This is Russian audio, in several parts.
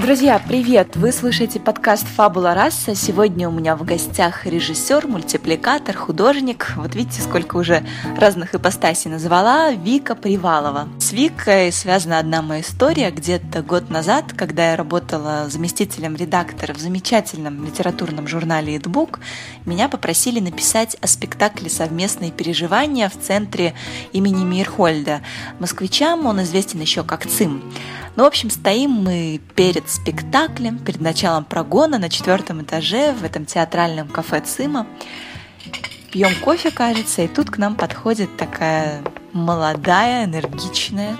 Друзья, привет! Вы слушаете подкаст «Фабула раса». Сегодня у меня в гостях режиссер, мультипликатор, художник. Вот видите, сколько уже разных ипостасей назвала. Вика Привалова. С Викой связана одна моя история. Где-то год назад, когда я работала заместителем редактора в замечательном литературном журнале «Эдбук», меня попросили написать о спектакле «Совместные переживания» в центре имени Мирхольда. Москвичам он известен еще как ЦИМ. Ну, в общем, стоим мы перед спектаклем, перед началом прогона на четвертом этаже в этом театральном кафе ЦИМа. Пьем кофе, кажется, и тут к нам подходит такая молодая, энергичная,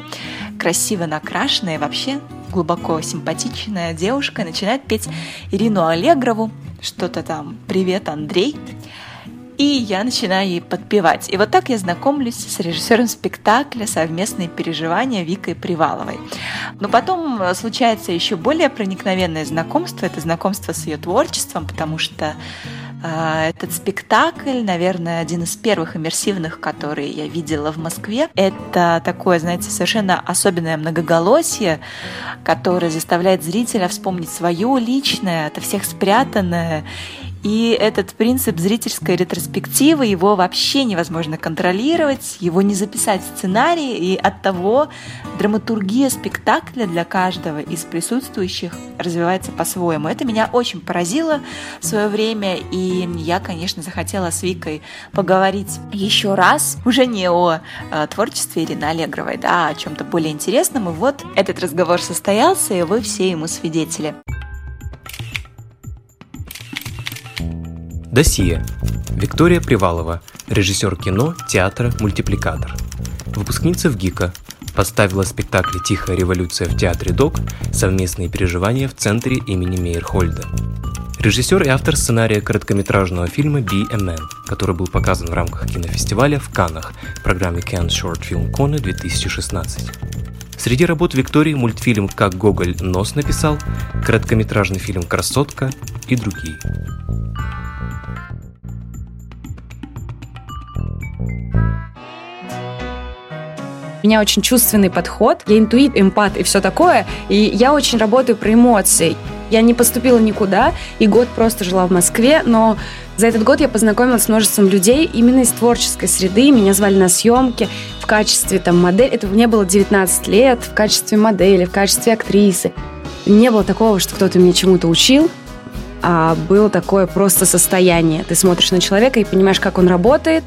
красиво накрашенная, вообще глубоко симпатичная девушка начинает петь Ирину Аллегрову, что-то там «Привет, Андрей», и я начинаю ей подпевать. И вот так я знакомлюсь с режиссером спектакля «Совместные переживания» Викой Приваловой. Но потом случается еще более проникновенное знакомство. Это знакомство с ее творчеством, потому что э, этот спектакль, наверное, один из первых иммерсивных, которые я видела в Москве. Это такое, знаете, совершенно особенное многоголосие, которое заставляет зрителя вспомнить свое личное, от всех спрятанное и этот принцип зрительской ретроспективы, его вообще невозможно контролировать, его не записать в сценарий, и от того драматургия спектакля для каждого из присутствующих развивается по-своему. Это меня очень поразило в свое время, и я, конечно, захотела с Викой поговорить еще раз, уже не о э, творчестве Ирины Аллегровой, да, а о чем-то более интересном. И вот этот разговор состоялся, и вы все ему свидетели. Досье. Виктория Привалова, режиссер кино, театра, мультипликатор. Выпускница в ГИКа. Поставила спектакль «Тихая революция» в театре ДОК «Совместные переживания в центре имени Мейерхольда». Режиссер и автор сценария короткометражного фильма «Be a Man», который был показан в рамках кинофестиваля в Каннах в программе Cannes Short Film Kona 2016. Среди работ Виктории мультфильм «Как Гоголь нос написал», короткометражный фильм «Красотка» и другие. У меня очень чувственный подход, я интуит, эмпат и все такое, и я очень работаю про эмоции. Я не поступила никуда, и год просто жила в Москве, но за этот год я познакомилась с множеством людей именно из творческой среды. Меня звали на съемки в качестве там модели. Это мне было 19 лет, в качестве модели, в качестве актрисы. Не было такого, что кто-то меня чему-то учил, а было такое просто состояние. Ты смотришь на человека и понимаешь, как он работает,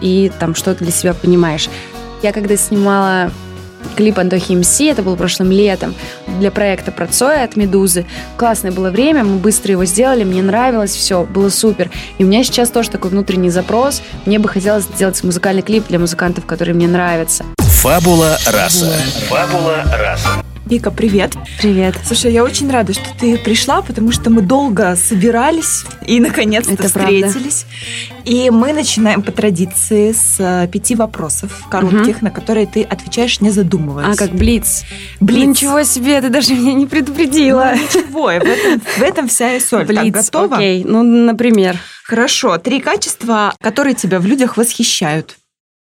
и там что-то для себя понимаешь. Я когда снимала клип Антохи МС, это было прошлым летом, для проекта про Цоя от Медузы. Классное было время, мы быстро его сделали, мне нравилось, все, было супер. И у меня сейчас тоже такой внутренний запрос. Мне бы хотелось сделать музыкальный клип для музыкантов, которые мне нравятся. Фабула раса. Фабула раса. Вика, привет. Привет. Слушай, я очень рада, что ты пришла, потому что мы долго собирались и наконец-то встретились. И мы начинаем по традиции с э, пяти вопросов коротких, на которые ты отвечаешь, не задумываясь. А, как Блиц. Блиц. Ничего себе, ты даже меня не предупредила. Ну, ничего, в этом, в этом вся и соль. Так, Блиц, готова? окей. Ну, например, Хорошо. Три качества, которые тебя в людях восхищают.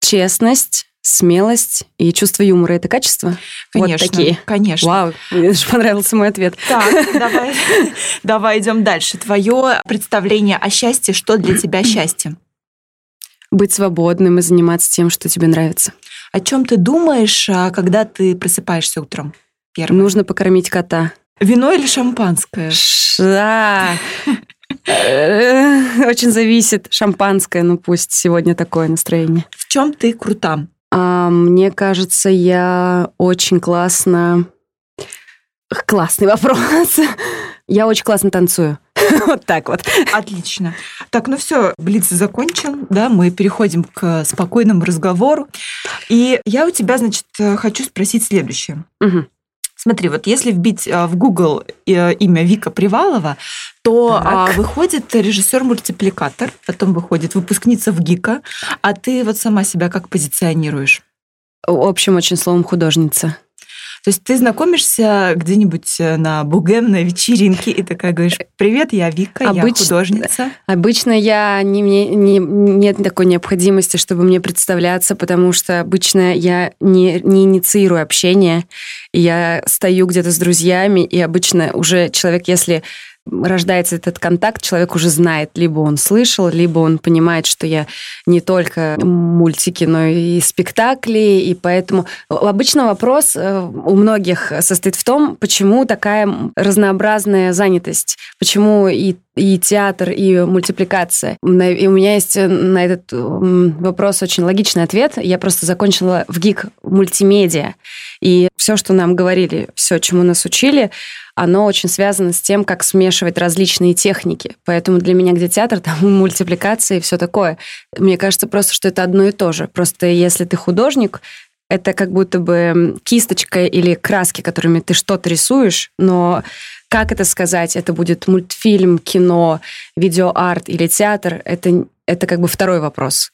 честность, смелость и чувство юмора. Это качество? Конечно. Вот такие. Конечно. Вау, мне даже понравился мой ответ. Так, давай, давай идем дальше. Твое представление о счастье, что для тебя счастье? Быть свободным и заниматься тем, что тебе нравится. О чем ты думаешь, а, когда ты просыпаешься утром? Первое. Нужно покормить кота. Вино или шампанское? Да. Э, Очень зависит. Шампанское, ну пусть сегодня такое настроение. В чем ты крута? А, мне кажется, я очень классно... Классный вопрос. Я очень классно танцую. Вот так вот. Отлично. Так, ну все, Блиц закончен, да, мы переходим к спокойному разговору. И я у тебя, значит, хочу спросить следующее. Мгм. Смотри, вот если вбить в Google имя Вика Привалова, то так. выходит режиссер-мультипликатор, потом выходит выпускница в ГИКа, а ты вот сама себя как позиционируешь? В общем, очень словом художница. То есть ты знакомишься где-нибудь э, на бугемной вечеринке и такая говоришь, привет, я Вика, Обыч... я художница. Обычно я не, не, нет такой необходимости, чтобы мне представляться, потому что обычно я не, не инициирую общение. Я стою где-то с друзьями, и обычно уже человек, если рождается этот контакт, человек уже знает, либо он слышал, либо он понимает, что я не только мультики, но и спектакли, и поэтому обычно вопрос э, у многих состоит в том, почему такая разнообразная занятость, почему и и театр, и мультипликация. И у меня есть на этот вопрос очень логичный ответ. Я просто закончила в ГИК мультимедиа. И все, что нам говорили, все, чему нас учили, оно очень связано с тем, как смешивать различные техники. Поэтому для меня где театр, там мультипликация и все такое. Мне кажется просто, что это одно и то же. Просто если ты художник, это как будто бы кисточка или краски, которыми ты что-то рисуешь, но как это сказать? Это будет мультфильм, кино, видеоарт или театр? Это, это как бы второй вопрос.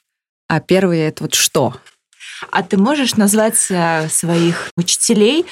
А первый — это вот что? А ты можешь назвать э, своих учителей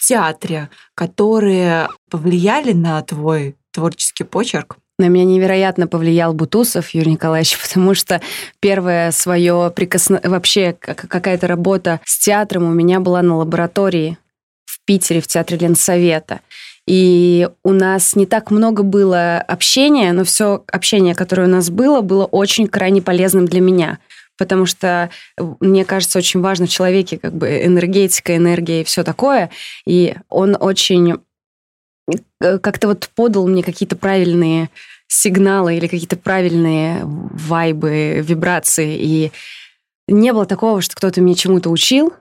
театре, которые повлияли на твой творческий почерк? На меня невероятно повлиял Бутусов Юрий Николаевич, потому что первое свое прикосновение, вообще какая-то работа с театром у меня была на лаборатории в Питере, в театре Ленсовета. И у нас не так много было общения, но все общение, которое у нас было, было очень крайне полезным для меня потому что, э, мне кажется, очень важно в человеке как бы энергетика, энергия и все такое. И он очень э, как-то вот подал мне какие-то правильные сигналы или какие-то правильные вайбы, вибрации. И не было такого, что кто-то мне чему-то учил,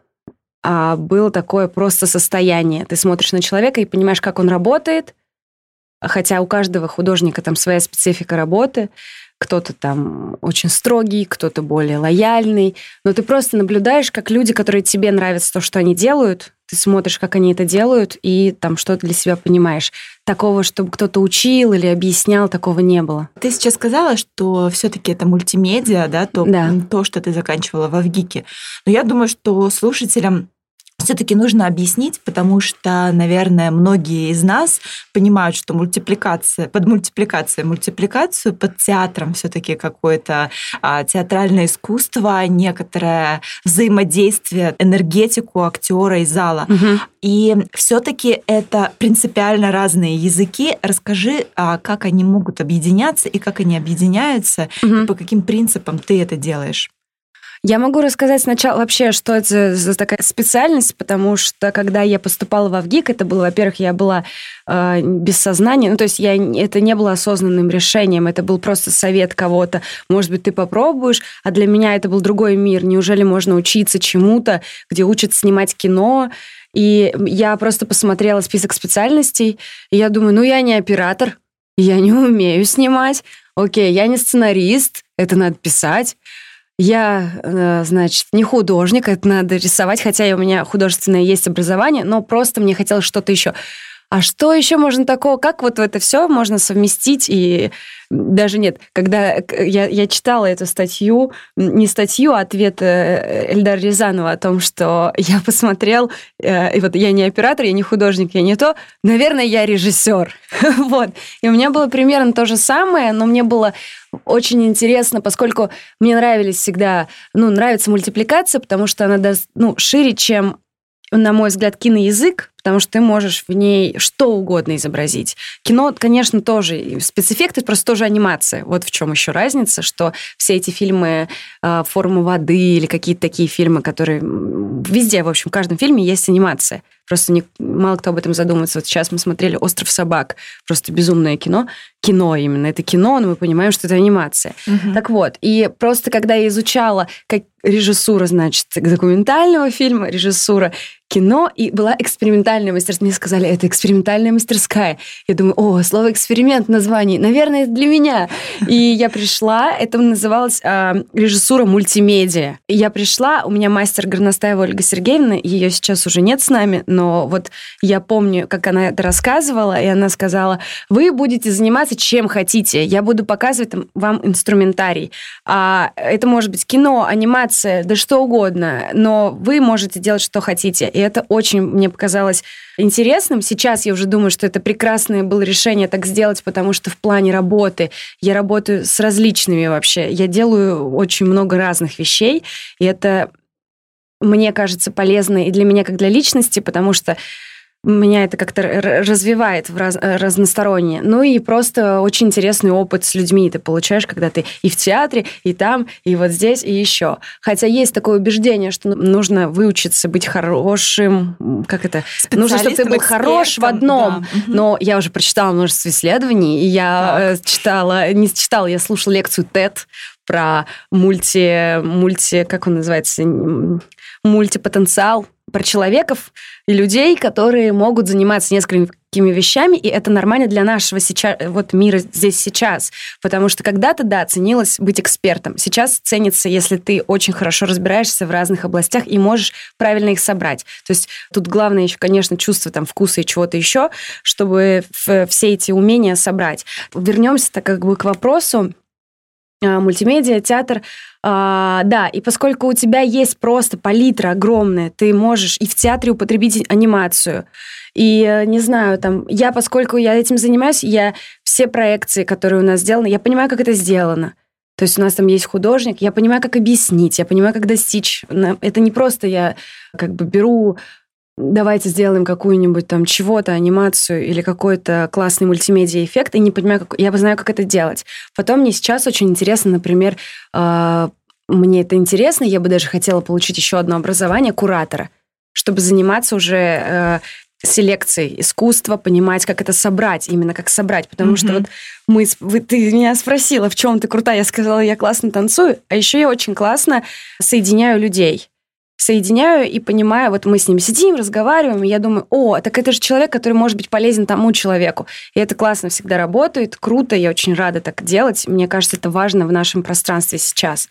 а было такое просто состояние. Ты смотришь на человека и понимаешь, как он работает, хотя у каждого художника там своя специфика работы, кто-то там очень строгий, кто-то более лояльный, но ты просто наблюдаешь, как люди, которые тебе нравятся то, что они делают, ты смотришь, как они это делают, и там что-то для себя понимаешь. Такого, чтобы кто-то учил или объяснял, такого не было. Ты сейчас сказала, что все-таки это мультимедиа, да, то, да. то, что ты заканчивала в Авгике. Но я думаю, что слушателям все-таки нужно объяснить, потому что, наверное, многие из нас понимают, что мультипликация, под мультипликацией, мультипликацию под театром все-таки какое-то а, театральное искусство, некоторое взаимодействие, энергетику актера и зала. Угу. И все-таки это принципиально разные языки. Расскажи, а, как они могут объединяться и как они объединяются, угу. по каким принципам ты это делаешь. Я могу рассказать сначала вообще, что это за такая специальность, потому что когда я поступала в Авгик, это было, во-первых, я была э, без сознания, ну то есть я, это не было осознанным решением, это был просто совет кого-то, может быть, ты попробуешь, а для меня это был другой мир. Неужели можно учиться чему-то, где учат снимать кино, и я просто посмотрела список специальностей, и я думаю, ну я не оператор, я не умею снимать, окей, я не сценарист, это надо писать. Я, э, значит, не художник, это надо рисовать, хотя у меня художественное есть образование, но просто мне хотелось что-то еще. А что еще можно такого? Как вот это все можно совместить и даже нет, когда я, я читала эту статью, не статью, а ответ э, Эльдара Рязанова о том, что я посмотрел, э, и вот я не оператор, я не художник, я не то, наверное, я режиссер. вот. И у меня было примерно то же самое, но мне было очень интересно, поскольку мне нравились всегда, ну, нравится мультипликация, потому что она даст, ну, шире, чем на мой взгляд, киноязык, потому что ты можешь в ней что угодно изобразить. Кино, конечно, тоже спецэффекты, просто тоже анимация. Вот в чем еще разница, что все эти фильмы э, «Форма воды» или какие-то такие фильмы, которые везде, в общем, в каждом фильме есть анимация. Просто не, мало кто об этом задумывается. Вот сейчас мы смотрели «Остров собак». Просто безумное кино. Кино именно. Это кино, но мы понимаем, что это анимация. Угу. Так вот, и просто когда я изучала как режиссура, значит, документального фильма, режиссура кино, и была экспериментальная мастерская. Мне сказали, это экспериментальная мастерская. Я думаю, о, слово эксперимент в названии, наверное, это для меня. И я пришла, это называлось э, режиссура мультимедиа. И я пришла, у меня мастер Горностаева Ольга Сергеевна, ее сейчас уже нет с нами, но но вот я помню, как она это рассказывала, и она сказала, вы будете заниматься чем хотите, я буду показывать вам инструментарий. А это может быть кино, анимация, да что угодно, но вы можете делать, что хотите. И это очень мне показалось интересным. Сейчас я уже думаю, что это прекрасное было решение так сделать, потому что в плане работы я работаю с различными вообще. Я делаю очень много разных вещей, и это мне кажется полезно и для меня как для личности, потому что меня это как-то развивает в раз, э, разносторонне. Ну и просто очень интересный опыт с людьми ты получаешь, когда ты и в театре, и там, и вот здесь, и еще. Хотя есть такое убеждение, что нужно выучиться быть хорошим, как это? Нужно, чтобы ты был хорош в одном. Да. Но я уже прочитала множество исследований, и я так. Э, читала, не читала, я слушала лекцию TED про мульти, мульти, как он называется, мультипотенциал про человеков и людей, которые могут заниматься несколькими вещами, и это нормально для нашего сейчас, вот мира здесь сейчас. Потому что когда-то, да, ценилось быть экспертом. Сейчас ценится, если ты очень хорошо разбираешься в разных областях и можешь правильно их собрать. То есть тут главное еще, конечно, чувство там вкуса и чего-то еще, чтобы все эти умения собрать. Вернемся-то как бы к вопросу, мультимедиа, театр. А, да, и поскольку у тебя есть просто палитра огромная, ты можешь и в театре употребить анимацию. И, э, не знаю, там, я, поскольку я этим занимаюсь, я все проекции, которые у нас сделаны, я понимаю, как это сделано. То есть у нас там есть художник, я понимаю, как объяснить, я понимаю, как достичь. Это не просто я как бы беру давайте сделаем какую-нибудь там чего-то, анимацию или какой-то классный мультимедиа эффект, и не понимаю, как... я знаю, как это делать. Потом мне сейчас очень интересно, например, э, мне это интересно, я бы даже хотела получить еще одно образование куратора, чтобы заниматься уже э, селекцией искусства, понимать, как это собрать, именно как собрать. Потому mm-hmm. что вот мы, вы, ты меня спросила, в чем ты крутая, я сказала, я классно танцую, а еще я очень классно соединяю людей соединяю и понимаю, вот мы с ним сидим, разговариваем, и я думаю, о, так это же человек, который может быть полезен тому человеку. И это классно всегда работает, круто, я очень рада так делать. Мне кажется, это важно в нашем пространстве сейчас.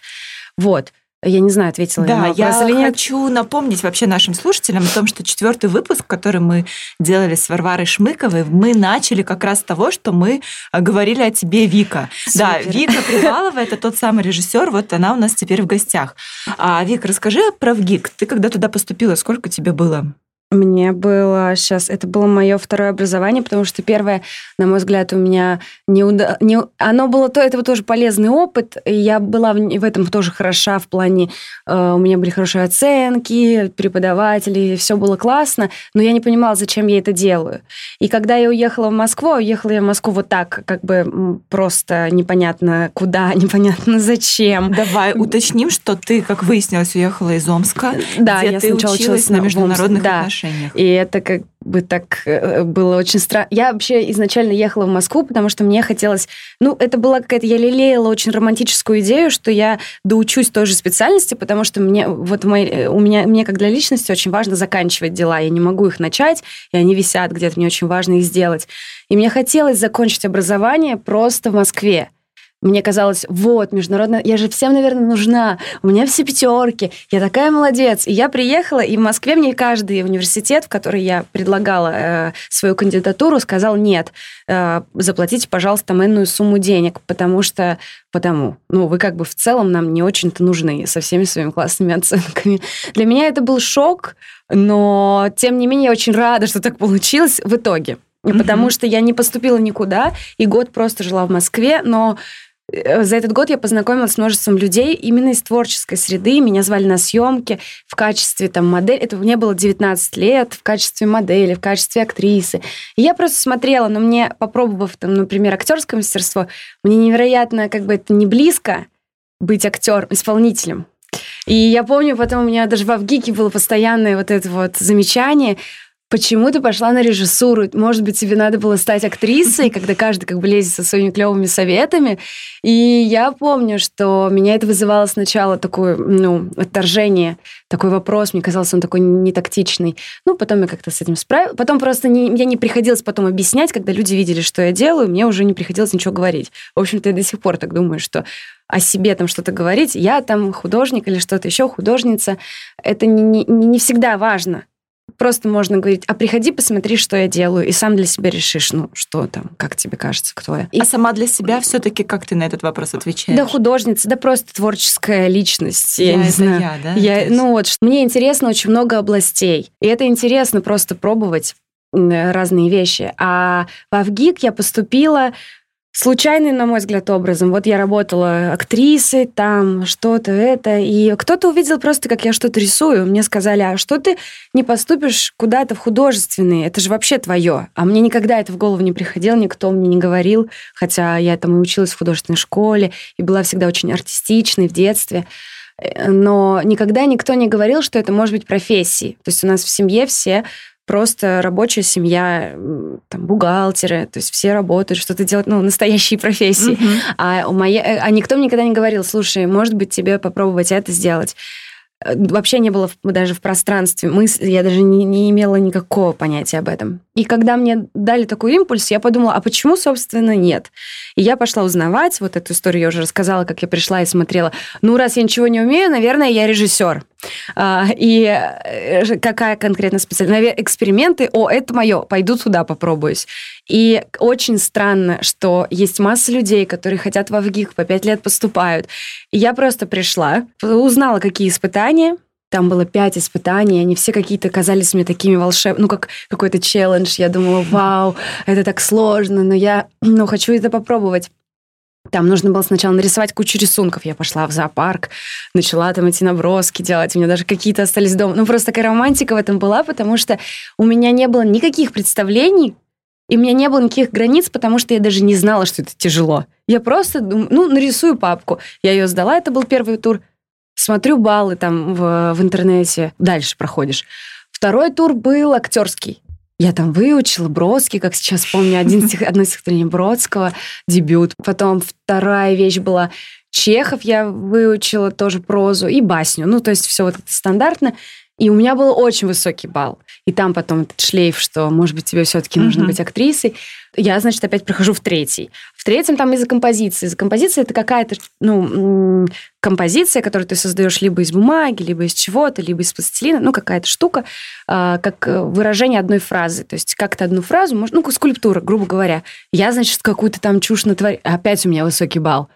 Вот. Я не знаю, ответила да, я на вопрос я хочу напомнить вообще нашим слушателям о том, что четвертый выпуск, который мы делали с Варварой Шмыковой, мы начали как раз с того, что мы э, говорили о тебе, Вика. Супер. Да, Вика Привалова – это тот самый режиссер, вот она у нас теперь в гостях. А, Вика, расскажи про ВГИК. Ты когда туда поступила, сколько тебе было? Мне было сейчас, это было мое второе образование, потому что первое, на мой взгляд, у меня не, уда... не оно было то, это тоже полезный опыт, и я была в, в этом тоже хороша в плане, э, у меня были хорошие оценки, преподаватели, все было классно, но я не понимала, зачем я это делаю. И когда я уехала в Москву, уехала я в Москву вот так, как бы просто непонятно куда, непонятно зачем. Давай уточним, что ты, как выяснилось, уехала из Омска, да, где я ты сначала училась на международных да. отношениях отношениях. И это как бы так э, было очень странно. Я вообще изначально ехала в Москву, потому что мне хотелось... Ну, это была какая-то... Я лелеяла очень романтическую идею, что я доучусь той же специальности, потому что мне вот мои, э, у меня, мне как для личности очень важно заканчивать дела. Я не могу их начать, и они висят где-то, мне очень важно их сделать. И мне хотелось закончить образование просто в Москве. Мне казалось, вот, международная, я же всем, наверное, нужна, у меня все пятерки, я такая молодец. И я приехала, и в Москве мне каждый университет, в который я предлагала э, свою кандидатуру, сказал, нет, э, заплатите, пожалуйста, иную сумму денег, потому что, потому, ну, вы как бы в целом нам не очень-то нужны со всеми своими классными оценками. Для меня это был шок, но, тем не менее, я очень рада, что так получилось в итоге. Потому mm-hmm. что я не поступила никуда, и год просто жила в Москве, но за этот год я познакомилась с множеством людей именно из творческой среды. Меня звали на съемки в качестве там модели. Это мне было 19 лет, в качестве модели, в качестве актрисы. И я просто смотрела, но мне, попробовав, там, например, актерское мастерство, мне невероятно, как бы это не близко быть актером, исполнителем. И я помню, потом у меня даже в Авгике было постоянное вот это вот замечание – Почему ты пошла на режиссуру? Может быть, тебе надо было стать актрисой, когда каждый как бы лезет со своими клевыми советами. И я помню, что меня это вызывало сначала такое, ну, отторжение, такой вопрос. Мне казалось, он такой нетактичный. Ну, потом я как-то с этим справилась. Потом просто не, мне не приходилось потом объяснять, когда люди видели, что я делаю, мне уже не приходилось ничего говорить. В общем-то, я до сих пор так думаю, что о себе там что-то говорить, я там художник или что-то еще, художница, это не, не, не всегда важно просто можно говорить, а приходи, посмотри, что я делаю, и сам для себя решишь, ну, что там, как тебе кажется, кто я. И... А сама для себя все-таки как ты на этот вопрос отвечаешь? Да, художница, да просто творческая личность. Я, я не знаю. Я, да? Я, ну вот, мне интересно очень много областей. И это интересно просто пробовать разные вещи. А в Авгик я поступила случайным, на мой взгляд, образом. Вот я работала актрисой, там что-то это, и кто-то увидел просто, как я что-то рисую. Мне сказали, а что ты не поступишь куда-то в художественный? Это же вообще твое. А мне никогда это в голову не приходило, никто мне не говорил, хотя я там и училась в художественной школе, и была всегда очень артистичной в детстве. Э, но никогда никто не говорил, что это может быть профессией. То есть у нас в семье все просто рабочая семья, там, бухгалтеры, то есть все работают, что-то делают, ну, настоящие профессии. Mm-hmm. А, у моей, э, а никто мне никогда не говорил, слушай, может быть, тебе попробовать это сделать. Э, вообще не было даже в пространстве мысли, я даже не, не имела никакого понятия об этом. И когда мне дали такой импульс, я подумала, а почему, собственно, нет? И я пошла узнавать, вот эту историю я уже рассказала, как я пришла и смотрела. Ну, раз я ничего не умею, наверное, я режиссер. А, и э, какая конкретно специальность? Эксперименты, о, это мое, пойду туда попробуюсь. И очень странно, что есть масса людей, которые хотят в ВГИК, по пять лет поступают. И я просто пришла, узнала, какие испытания, там было пять испытаний, они все какие-то казались мне такими волшебными, ну, как какой-то челлендж. Я думала, вау, это так сложно, но я ну, хочу это попробовать. Там нужно было сначала нарисовать кучу рисунков. Я пошла в зоопарк, начала там эти наброски делать. У меня даже какие-то остались дома. Ну, просто такая романтика в этом была, потому что у меня не было никаких представлений, и у меня не было никаких границ, потому что я даже не знала, что это тяжело. Я просто, ну, нарисую папку. Я ее сдала, это был первый тур. Смотрю баллы там в, в интернете. Дальше проходишь. Второй тур был актерский. Я там выучила Бродский, как сейчас помню, один стих, одно стихотворение Бродского, дебют. Потом вторая вещь была Чехов, я выучила тоже прозу и басню. Ну, то есть все вот это стандартно. И у меня был очень высокий балл. И там потом этот шлейф, что, может быть, тебе все-таки нужно быть актрисой. Я, значит, опять прохожу в третий. В третьем там из-за композиции. Из-за композиции это какая-то, ну, композиция, которую ты создаешь либо из бумаги, либо из чего-то, либо из пластилина, ну, какая-то штука, а, как выражение одной фразы. То есть как-то одну фразу, ну, скульптура, грубо говоря. Я, значит, какую-то там чушь натворю. Опять у меня высокий балл.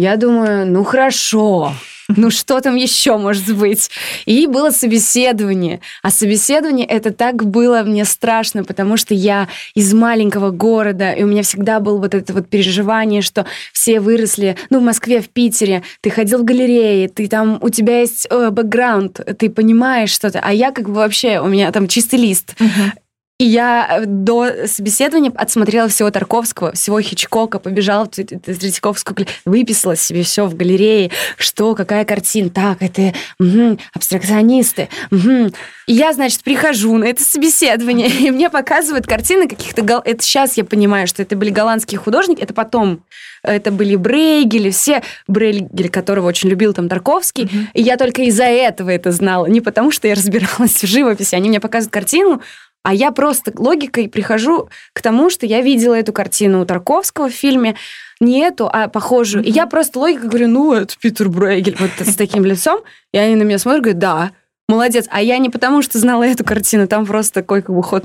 Я думаю, ну хорошо, ну что там еще может быть? И было собеседование. А собеседование это так было мне страшно, потому что я из маленького города, и у меня всегда было вот это вот переживание, что все выросли, ну, в Москве, в Питере, ты ходил в галереи, ты там, у тебя есть э, бэкграунд, ты понимаешь что-то, а я как бы вообще, у меня там чистый лист. Uh-huh. И я э, до собеседования отсмотрела всего Тарковского, всего Хичкока, побежала в Третьяковскую, выписала себе все в галерее, что, какая картина, так, это угу, абстракционисты. Угу. И я, значит, прихожу на это собеседование, и мне показывают картины каких-то... Гол... Это сейчас я понимаю, что это были голландские художники, это потом это были Брейгели, все Брейгели, которого очень любил там Тарковский, mm и я только из-за этого это знала, не потому что я разбиралась в живописи, они мне показывают картину, а я просто логикой прихожу к тому, что я видела эту картину у Тарковского в фильме, не эту, а похожую. Mm-hmm. И я просто логикой говорю, ну, это Питер Брейгель, вот с таким лицом. И они на меня смотрят, говорят, да, молодец. А я не потому, что знала эту картину, там просто такой как бы ход.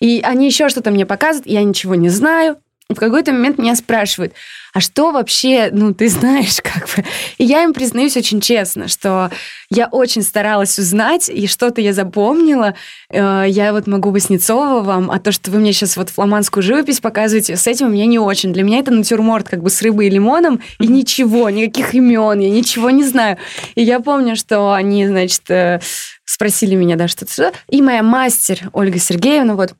И они еще что-то мне показывают, я ничего не знаю. В какой-то момент меня спрашивают, а что вообще, ну, ты знаешь, как бы... И я им признаюсь очень честно, что я очень старалась узнать, и что-то я запомнила. Э, я вот могу Васнецова вам, а то, что вы мне сейчас вот фламандскую живопись показываете, с этим мне не очень. Для меня это натюрморт как бы с рыбой и лимоном, и ничего, никаких имен, я ничего не знаю. И я помню, что они, значит, э, спросили меня, да, что-то... И моя мастер Ольга Сергеевна, вот,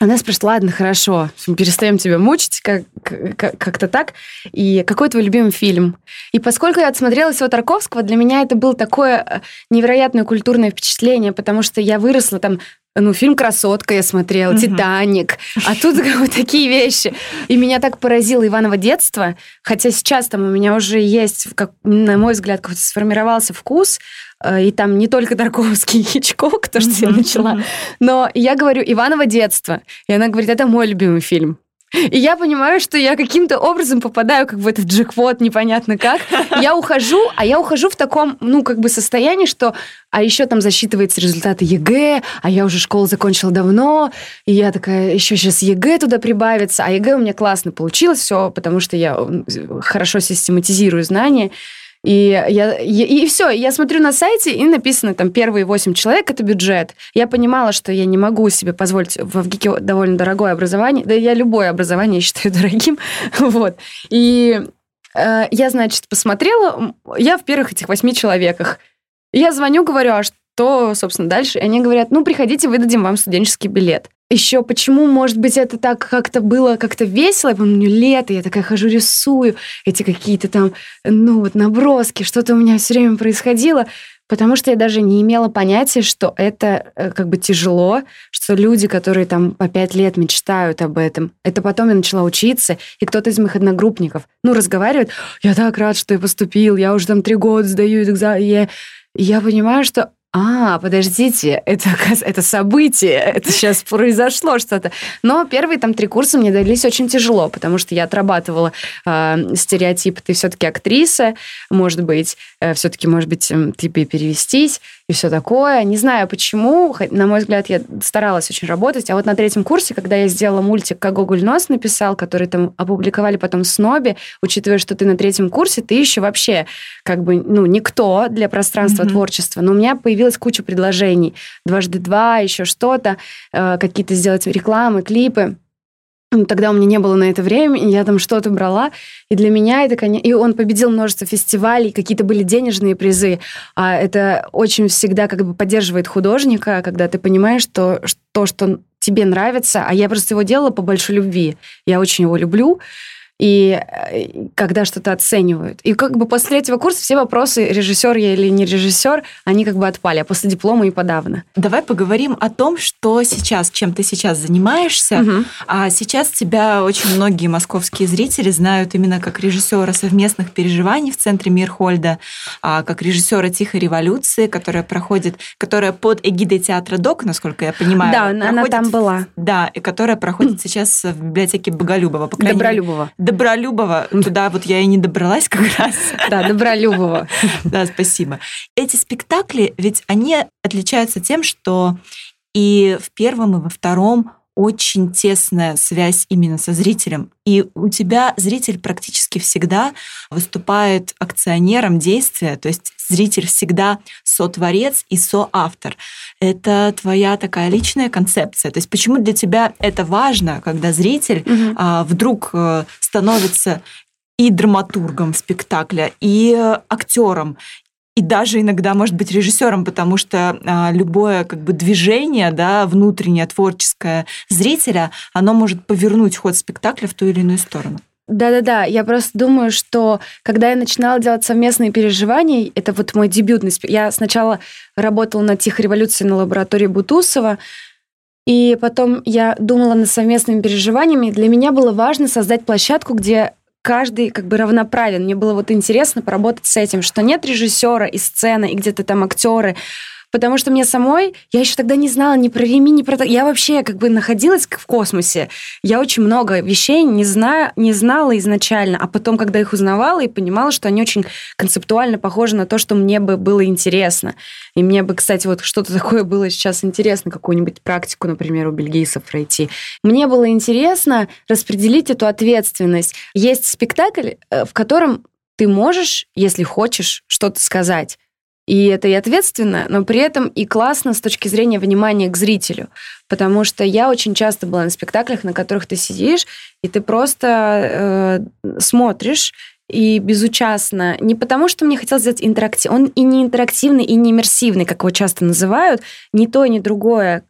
она спрашивает, ладно, хорошо, перестаем тебя мучить, как, как, как-то так. И какой твой любимый фильм? И поскольку я отсмотрела всего Тарковского, для меня это было такое э, невероятное культурное впечатление, потому что я выросла там ну, фильм «Красотка» я смотрела, угу. «Титаник», а тут вот такие вещи. И меня так поразило Иваново детство, хотя сейчас там у меня уже есть, как, на мой взгляд, какой-то сформировался вкус, и там не только Тарковский и Хичкок, то, что я начала, но я говорю «Иваново детство», и она говорит, это мой любимый фильм. И я понимаю, что я каким-то образом попадаю как в этот джекпот, непонятно как. Я ухожу, а я ухожу в таком, ну, как бы состоянии, что... А еще там засчитывается результаты ЕГЭ, а я уже школу закончила давно, и я такая, еще сейчас ЕГЭ туда прибавится, а ЕГЭ у меня классно получилось все, потому что я хорошо систематизирую знания. И, я, и, и все, я смотрю на сайте, и написано там первые 8 человек, это бюджет. Я понимала, что я не могу себе позволить в ВГИКе довольно дорогое образование. Да я любое образование считаю дорогим. вот. И э, я, значит, посмотрела, я в первых этих восьми человеках. Я звоню, говорю, а что, собственно, дальше? И они говорят, ну, приходите, выдадим вам студенческий билет еще почему, может быть, это так как-то было как-то весело. Я помню, лето, я такая хожу, рисую эти какие-то там, ну вот, наброски, что-то у меня все время происходило, потому что я даже не имела понятия, что это э, как бы тяжело, что люди, которые там по пять лет мечтают об этом, это потом я начала учиться, и кто-то из моих одногруппников, ну, разговаривает, я так рад, что я поступил, я уже там три года сдаю экзамен, я, я понимаю, что а, подождите, это, это событие, это сейчас произошло что-то. Но первые там три курса мне дались очень тяжело, потому что я отрабатывала э, стереотип, ты все-таки актриса, может быть, э, все-таки, может быть, тебе перевестись и все такое. Не знаю почему, на мой взгляд, я старалась очень работать, а вот на третьем курсе, когда я сделала мультик «Как Гоголь нос» написал, который там опубликовали потом в СНОБе, учитывая, что ты на третьем курсе, ты еще вообще как бы, ну, никто для пространства mm-hmm. творчества, но у меня появилась появилась куча предложений. Дважды два, еще что-то, э, какие-то сделать рекламы, клипы. Тогда у меня не было на это времени, я там что-то брала, и для меня это, конечно... И он победил множество фестивалей, какие-то были денежные призы, а это очень всегда как бы поддерживает художника, когда ты понимаешь, что то, что тебе нравится, а я просто его делала по большой любви. Я очень его люблю, и э, когда что-то оценивают. И как бы после этого курса все вопросы, режиссер я или не режиссер, они как бы отпали, а после диплома и подавно. Давай поговорим о том, что сейчас, чем ты сейчас занимаешься. Угу. А сейчас тебя очень многие московские зрители знают именно как режиссера совместных переживаний в центре Мирхольда, а как режиссера Тихой революции, которая проходит, которая под эгидой театра Док, насколько я понимаю. Да, проходит, она там была. Да, и которая проходит сейчас в библиотеке Боголюбова. По Добролюбова. Добролюбова. Туда вот я и не добралась как раз. Да, Добролюбова. Да, спасибо. Эти спектакли, ведь они отличаются тем, что и в первом, и во втором очень тесная связь именно со зрителем. И у тебя зритель практически всегда выступает акционером действия, то есть зритель всегда сотворец и соавтор. Это твоя такая личная концепция. То есть почему для тебя это важно, когда зритель угу. а, вдруг э, становится и драматургом спектакля, и э, актером, и даже иногда, может быть, режиссером, потому что а, любое как бы движение, да, внутреннее, творческое зрителя, оно может повернуть ход спектакля в ту или иную сторону. Да-да-да, я просто думаю, что когда я начинала делать совместные переживания, это вот мой дебютный... Я сначала работала над «Тихой революцией» на лаборатории Бутусова, и потом я думала над совместными переживаниями. Для меня было важно создать площадку, где каждый как бы равноправен. Мне было вот интересно поработать с этим, что нет режиссера и сцены, и где-то там актеры, Потому что мне самой, я еще тогда не знала ни про Реми, ни про... Я вообще как бы находилась в космосе. Я очень много вещей не, знаю, не знала изначально, а потом, когда их узнавала и понимала, что они очень концептуально похожи на то, что мне бы было интересно. И мне бы, кстати, вот что-то такое было сейчас интересно, какую-нибудь практику, например, у бельгийцев пройти. Мне было интересно распределить эту ответственность. Есть спектакль, э, в котором ты можешь, если хочешь, что-то сказать. И это и ответственно, но при этом и классно с точки зрения внимания к зрителю. Потому что я очень часто была на спектаклях, на которых ты сидишь, и ты просто э, смотришь и безучастно. Не потому, что мне хотелось сделать интерактив. Он и не интерактивный, и не иммерсивный, как его часто называют. Ни то, ни другое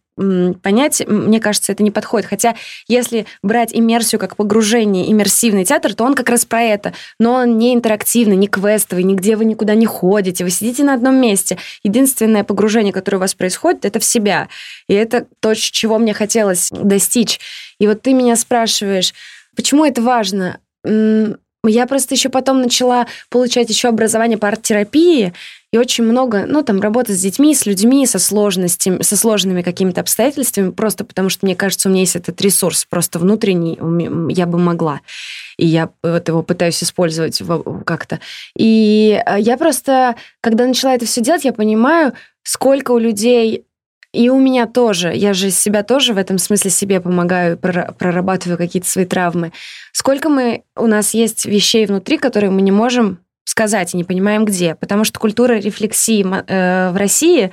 понять, мне кажется, это не подходит. Хотя, если брать иммерсию как погружение, иммерсивный театр, то он как раз про это. Но он не интерактивный, не квестовый, нигде вы никуда не ходите, вы сидите на одном месте. Единственное погружение, которое у вас происходит, это в себя. И это то, чего мне хотелось достичь. И вот ты меня спрашиваешь, почему это важно? Я просто еще потом начала получать еще образование по арт-терапии, и очень много, ну, там, работы с детьми, с людьми, со сложностями, со сложными какими-то обстоятельствами, просто потому что, мне кажется, у меня есть этот ресурс просто внутренний, я бы могла. И я вот его пытаюсь использовать как-то. И э, я просто, когда начала это все делать, я понимаю, сколько у людей и у меня тоже. Я же себя тоже в этом смысле себе помогаю, прорабатываю какие-то свои травмы. Сколько мы у нас есть вещей внутри, которые мы не можем сказать и не понимаем где, потому что культура рефлексии э, в России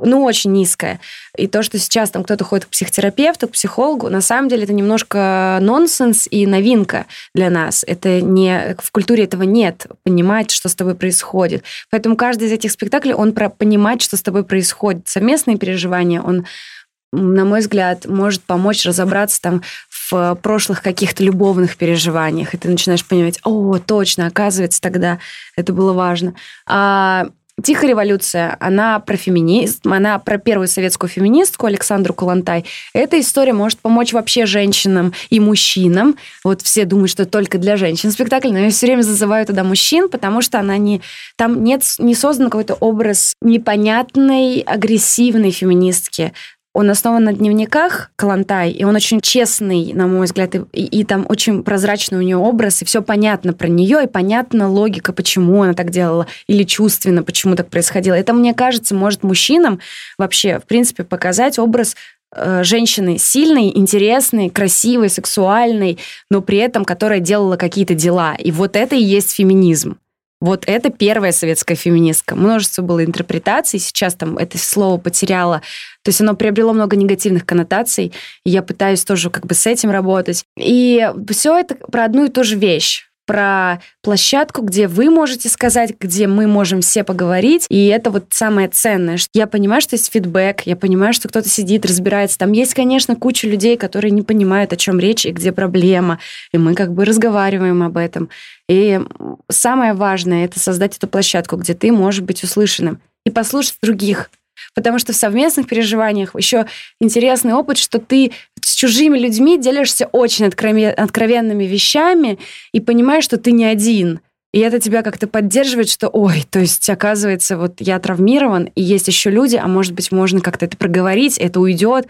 ну, очень низкая. И то, что сейчас там кто-то ходит к психотерапевту, к психологу, на самом деле это немножко нонсенс и новинка для нас. Это не... В культуре этого нет, понимать, что с тобой происходит. Поэтому каждый из этих спектаклей, он про понимать, что с тобой происходит. Совместные переживания, он на мой взгляд, может помочь разобраться там в прошлых каких-то любовных переживаниях, и ты начинаешь понимать, о, точно, оказывается, тогда это было важно. А Тихая революция, она про феминист, она про первую советскую феминистку Александру Калантай. Эта история может помочь вообще женщинам и мужчинам. Вот все думают, что только для женщин спектакль, но я все время зазываю туда мужчин, потому что она не, там нет, не создан какой-то образ непонятной, агрессивной феминистки, он основан на дневниках Калантай, и он очень честный, на мой взгляд, и, и там очень прозрачный у нее образ, и все понятно про нее, и понятна логика, почему она так делала, или чувственно, почему так происходило. Это, мне кажется, может мужчинам вообще, в принципе, показать образ э, женщины сильной, интересной, красивой, сексуальной, но при этом которая делала какие-то дела. И вот это и есть феминизм. Вот это первая советская феминистка. Множество было интерпретаций. Сейчас там это слово потеряло. То есть оно приобрело много негативных коннотаций. И я пытаюсь тоже как бы с этим работать. И все это про одну и ту же вещь про площадку, где вы можете сказать, где мы можем все поговорить. И это вот самое ценное. Я понимаю, что есть фидбэк, я понимаю, что кто-то сидит, разбирается. Там есть, конечно, куча людей, которые не понимают, о чем речь и где проблема. И мы как бы разговариваем об этом. И самое важное — это создать эту площадку, где ты можешь быть услышанным и послушать других. Потому что в совместных переживаниях еще интересный опыт, что ты с чужими людьми делишься очень откровенными вещами и понимаешь, что ты не один. И это тебя как-то поддерживает, что, ой, то есть, оказывается, вот я травмирован, и есть еще люди, а может быть, можно как-то это проговорить, это уйдет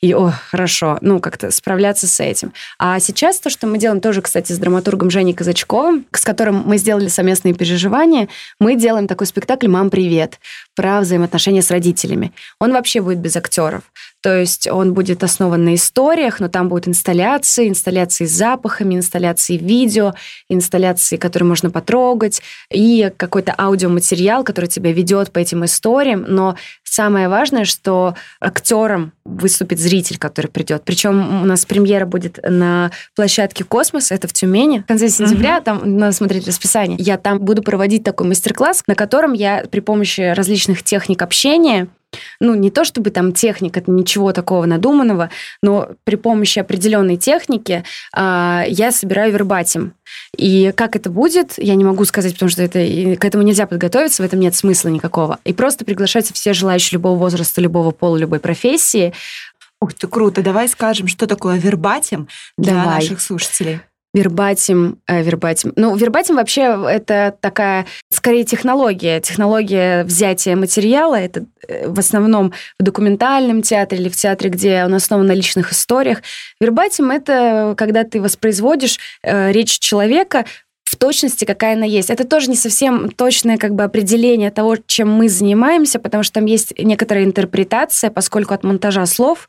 и, о, хорошо, ну, как-то справляться с этим. А сейчас то, что мы делаем тоже, кстати, с драматургом Женей Казачковым, с которым мы сделали совместные переживания, мы делаем такой спектакль «Мам, привет!» про взаимоотношения с родителями. Он вообще будет без актеров. То есть он будет основан на историях, но там будут инсталляции, инсталляции с запахами, инсталляции видео, инсталляции, которые можно потрогать, и какой-то аудиоматериал, который тебя ведет по этим историям. Но самое важное, что актером выступит зритель, который придет. Причем у нас премьера будет на площадке «Космос», это в Тюмени. В конце сентября, угу. там надо смотреть расписание. Я там буду проводить такой мастер-класс, на котором я при помощи различных техник общения ну, не то чтобы там техника, это ничего такого надуманного, но при помощи определенной техники э, я собираю вербатим. И как это будет, я не могу сказать, потому что это, к этому нельзя подготовиться, в этом нет смысла никакого. И просто приглашайте все желающие любого возраста, любого пола, любой профессии. Ух ты, круто. Давай скажем, что такое вербатим для Давай. наших слушателей. Вербатим, э, вербатим. Ну, вербатим вообще это такая, скорее, технология. Технология взятия материала. Это э, в основном в документальном театре или в театре, где он основан на личных историях. Вербатим — это когда ты воспроизводишь э, речь человека в точности, какая она есть. Это тоже не совсем точное как бы определение того, чем мы занимаемся, потому что там есть некоторая интерпретация, поскольку от монтажа слов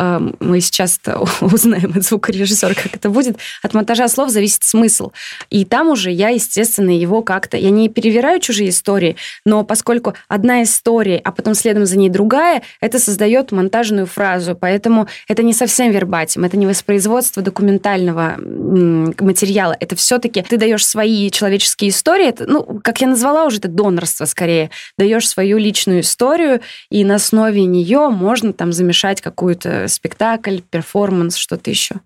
мы сейчас узнаем от звукорежиссера, как это будет, от монтажа слов зависит смысл. И там уже я, естественно, его как-то... Я не перевираю чужие истории, но поскольку одна история, а потом следом за ней другая, это создает монтажную фразу. Поэтому это не совсем вербатим, это не воспроизводство документального материала. Это все-таки ты даешь свои человеческие истории. Это, ну, как я назвала уже, это донорство скорее. Даешь свою личную историю, и на основе нее можно там замешать какую-то спектакль, перформанс, что-то еще.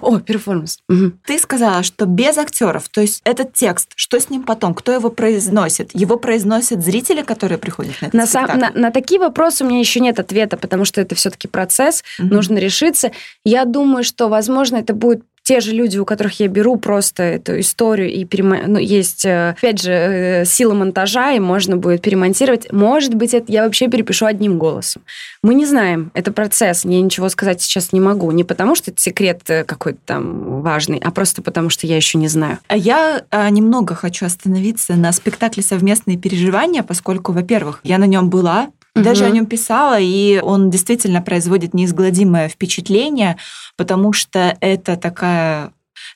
О, перформанс. Угу. Ты сказала, что без актеров, то есть этот текст, что с ним потом, кто его произносит? Его произносят зрители, которые приходят на этот на, сам, на, на такие вопросы у меня еще нет ответа, потому что это все-таки процесс, угу. нужно решиться. Я думаю, что, возможно, это будет те же люди, у которых я беру просто эту историю и перем... ну, есть, э, опять же, э, сила монтажа, и можно будет перемонтировать. Может быть, это я вообще перепишу одним голосом. Мы не знаем, это процесс. Я ничего сказать сейчас не могу. Не потому, что это секрет э, какой-то там важный, а просто потому, что я еще не знаю. А я а, немного хочу остановиться на спектакле «Совместные переживания», поскольку, во-первых, я на нем была, даже о нем писала, и он действительно производит неизгладимое впечатление, потому что это такая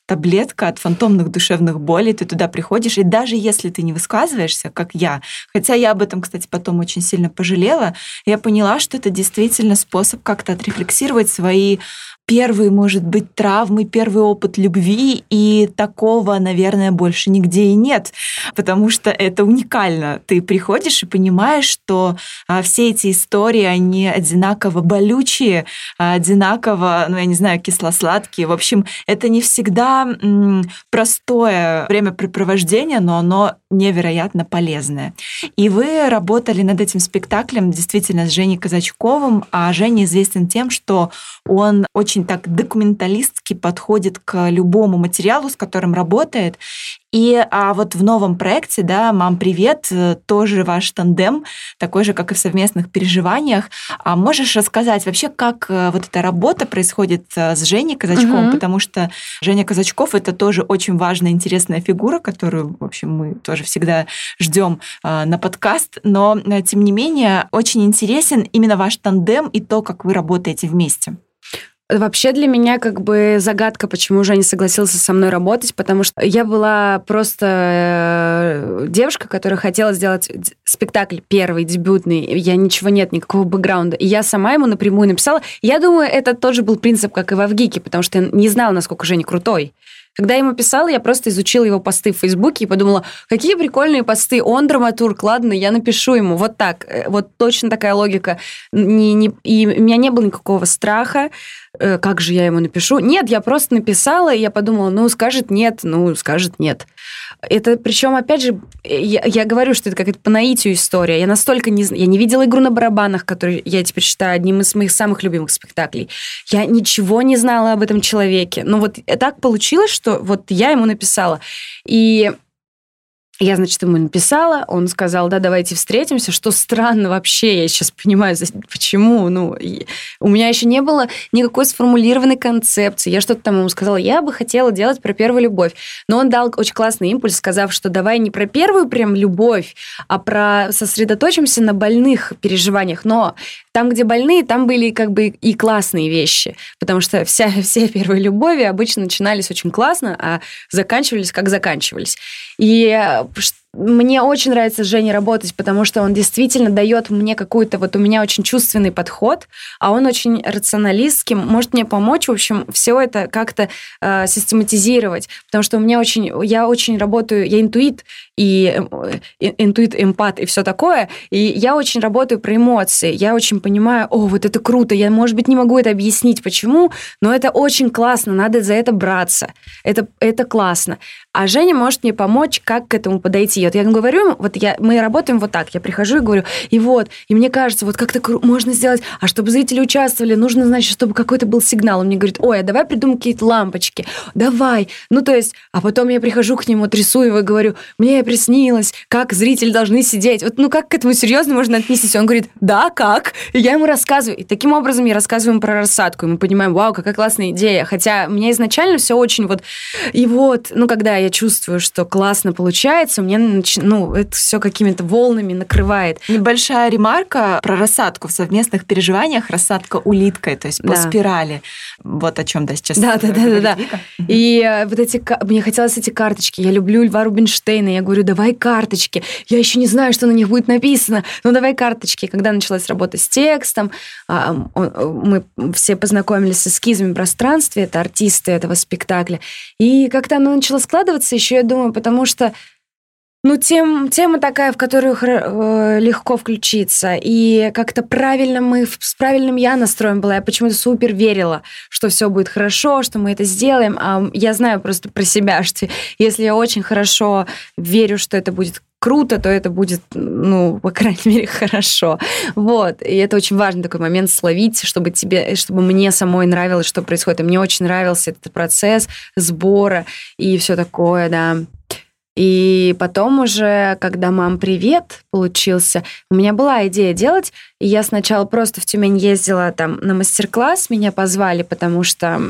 таблетка от фантомных душевных болей, ты туда приходишь, и даже если ты не высказываешься, как я, хотя я об этом, кстати, потом очень сильно пожалела, я поняла, что это действительно способ как-то отрефлексировать свои первые, может быть, травмы, первый опыт любви, и такого, наверное, больше нигде и нет, потому что это уникально. Ты приходишь и понимаешь, что а, все эти истории, они одинаково болючие, а, одинаково, ну, я не знаю, кисло-сладкие. В общем, это не всегда м, простое времяпрепровождение, но оно невероятно полезное. И вы работали над этим спектаклем действительно с Женей Казачковым, а Женя известен тем, что он очень так документалистски подходит к любому материалу, с которым работает. И а вот в новом проекте, да, «Мам, привет», э, тоже ваш тандем, такой же, как и в совместных переживаниях. А можешь рассказать вообще, как э, вот эта работа происходит э, с Женей Казачковым? Угу. Потому что Женя Казачков — это тоже очень важная, интересная фигура, которую, в общем, мы тоже всегда ждем на подкаст. Но, тем не менее, очень интересен именно ваш тандем и то, как вы работаете вместе. Вообще для меня как бы загадка, почему Женя согласился со мной работать, потому что я была просто э, девушка, которая хотела сделать спектакль первый, дебютный. Я ничего нет, никакого бэкграунда. И я сама ему напрямую написала. Я думаю, это тот же был принцип, как и во ВГИКе, потому что я не знала, насколько Женя крутой. Когда я ему писала, я просто изучила его посты в Фейсбуке и подумала, какие прикольные посты, он драматург, ладно, я напишу ему. Вот так, э, вот точно такая логика. Не, не, и у меня не было никакого страха, э, как же я ему напишу. Нет, я просто написала, и я подумала, ну, скажет нет, ну, скажет нет. Это, причем, опять же, я, я говорю, что это какая-то по наитию история. Я настолько не Я не видела игру на барабанах, которую я теперь считаю одним из моих самых любимых спектаклей. Я ничего не знала об этом человеке. Но вот так получилось, что вот я ему написала. И я, значит, ему написала, он сказал, да, давайте встретимся, что странно вообще, я сейчас понимаю, почему, ну, у меня еще не было никакой сформулированной концепции, я что-то там ему сказала, я бы хотела делать про первую любовь, но он дал очень классный импульс, сказав, что давай не про первую прям любовь, а про сосредоточимся на больных переживаниях, но там, где больные, там были как бы и классные вещи, потому что вся, все первые любови обычно начинались очень классно, а заканчивались как заканчивались. И э, мне очень нравится с Женей работать, потому что он действительно дает мне какую-то... Вот у меня очень чувственный подход, а он очень рационалистский, может мне помочь, в общем, все это как-то э, систематизировать, потому что у меня очень... Я очень работаю... Я интуит, и э, интуит, эмпат и все такое, и я очень работаю про эмоции. Я очень понимаю, о, вот это круто, я, может быть, не могу это объяснить, почему, но это очень классно, надо за это браться. Это, это классно. А Женя может мне помочь, как к этому подойти. Вот я говорю, вот я, мы работаем вот так. Я прихожу и говорю, и вот, и мне кажется, вот как-то можно сделать, а чтобы зрители участвовали, нужно, значит, чтобы какой-то был сигнал. Он мне говорит, ой, а давай придумаем какие-то лампочки. Давай. Ну, то есть, а потом я прихожу к нему, трясу его и говорю, мне приснилось, как зрители должны сидеть. Вот, ну, как к этому серьезно можно отнестись? Он говорит, да, как? И я ему рассказываю. И таким образом я рассказываю ему про рассадку. И мы понимаем, вау, какая классная идея. Хотя меня изначально все очень вот... И вот, ну, когда я чувствую, что классно получается, мне ну, это все какими-то волнами накрывает. Небольшая ремарка про рассадку в совместных переживаниях. Рассадка улиткой, то есть по да. спирали. Вот о чем да сейчас. Да, да, да, да, да. И э, вот эти, мне хотелось эти карточки. Я люблю Льва Рубинштейна. Я говорю, давай карточки. Я еще не знаю, что на них будет написано. Ну, давай карточки. Когда началась работа с текстом, а, мы все познакомились с эскизами в пространстве. Это артисты этого спектакля. И как-то оно начало складываться еще, я думаю, потому что ну, тем, тема такая, в которую э, легко включиться. И как-то правильно мы, с правильным я настроем была. Я почему-то супер верила, что все будет хорошо, что мы это сделаем. А я знаю просто про себя, что если я очень хорошо верю, что это будет круто, то это будет, ну, по крайней мере, хорошо. Вот. И это очень важный такой момент словить, чтобы тебе, чтобы мне самой нравилось, что происходит. И мне очень нравился этот процесс сбора и все такое, да. И потом уже, когда «Мам, привет» получился, у меня была идея делать, я сначала просто в Тюмень ездила там на мастер-класс, меня позвали, потому что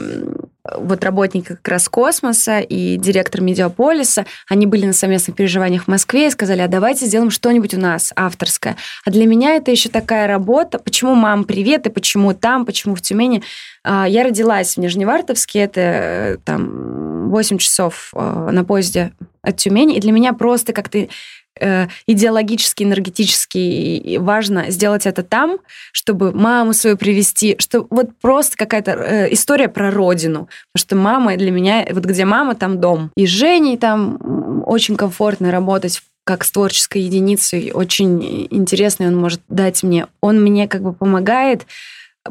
вот работники как раз космоса и директор Медиаполиса, они были на совместных переживаниях в Москве и сказали, а давайте сделаем что-нибудь у нас авторское. А для меня это еще такая работа. Почему мам привет и почему там, почему в Тюмени? А, я родилась в Нижневартовске, это э, там 8 часов э, на поезде от Тюмени, и для меня просто как-то Э, идеологически, энергетически важно сделать это там, чтобы маму свою привести, что вот просто какая-то э, история про родину, потому что мама для меня, вот где мама, там дом. И с Женей там очень комфортно работать как с творческой единицей, очень интересный он может дать мне. Он мне как бы помогает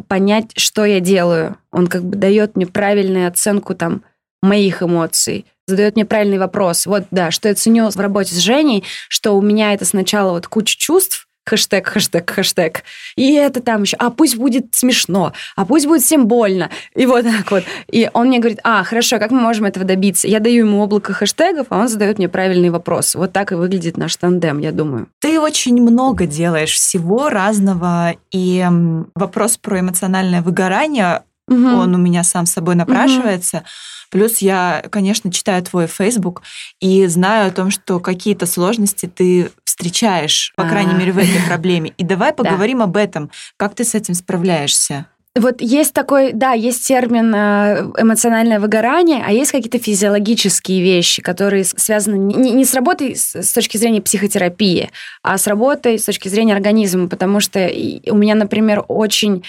понять, что я делаю. Он как бы дает мне правильную оценку там моих эмоций, задает мне правильный вопрос. Вот, да, что я ценю в работе с Женей, что у меня это сначала вот куча чувств, хэштег, хэштег, хэштег. И это там еще, а пусть будет смешно, а пусть будет всем больно. И вот так вот. И он мне говорит, а, хорошо, как мы можем этого добиться? Я даю ему облако хэштегов, а он задает мне правильный вопрос. Вот так и выглядит наш тандем, я думаю. Ты очень много делаешь всего разного, и вопрос про эмоциональное выгорание, угу. он у меня сам с собой напрашивается. Угу. Плюс я, конечно, читаю твой Facebook и знаю о том, что какие-то сложности ты встречаешь, по крайней а. мере, в этой проблеме. И давай поговорим об этом. Как ты с этим справляешься? Вот есть такой, да, есть термин э, эмоциональное выгорание, а есть какие-то физиологические вещи, которые связаны не, не с работой с точки зрения психотерапии, а с работой с точки зрения организма, потому что у меня, например, очень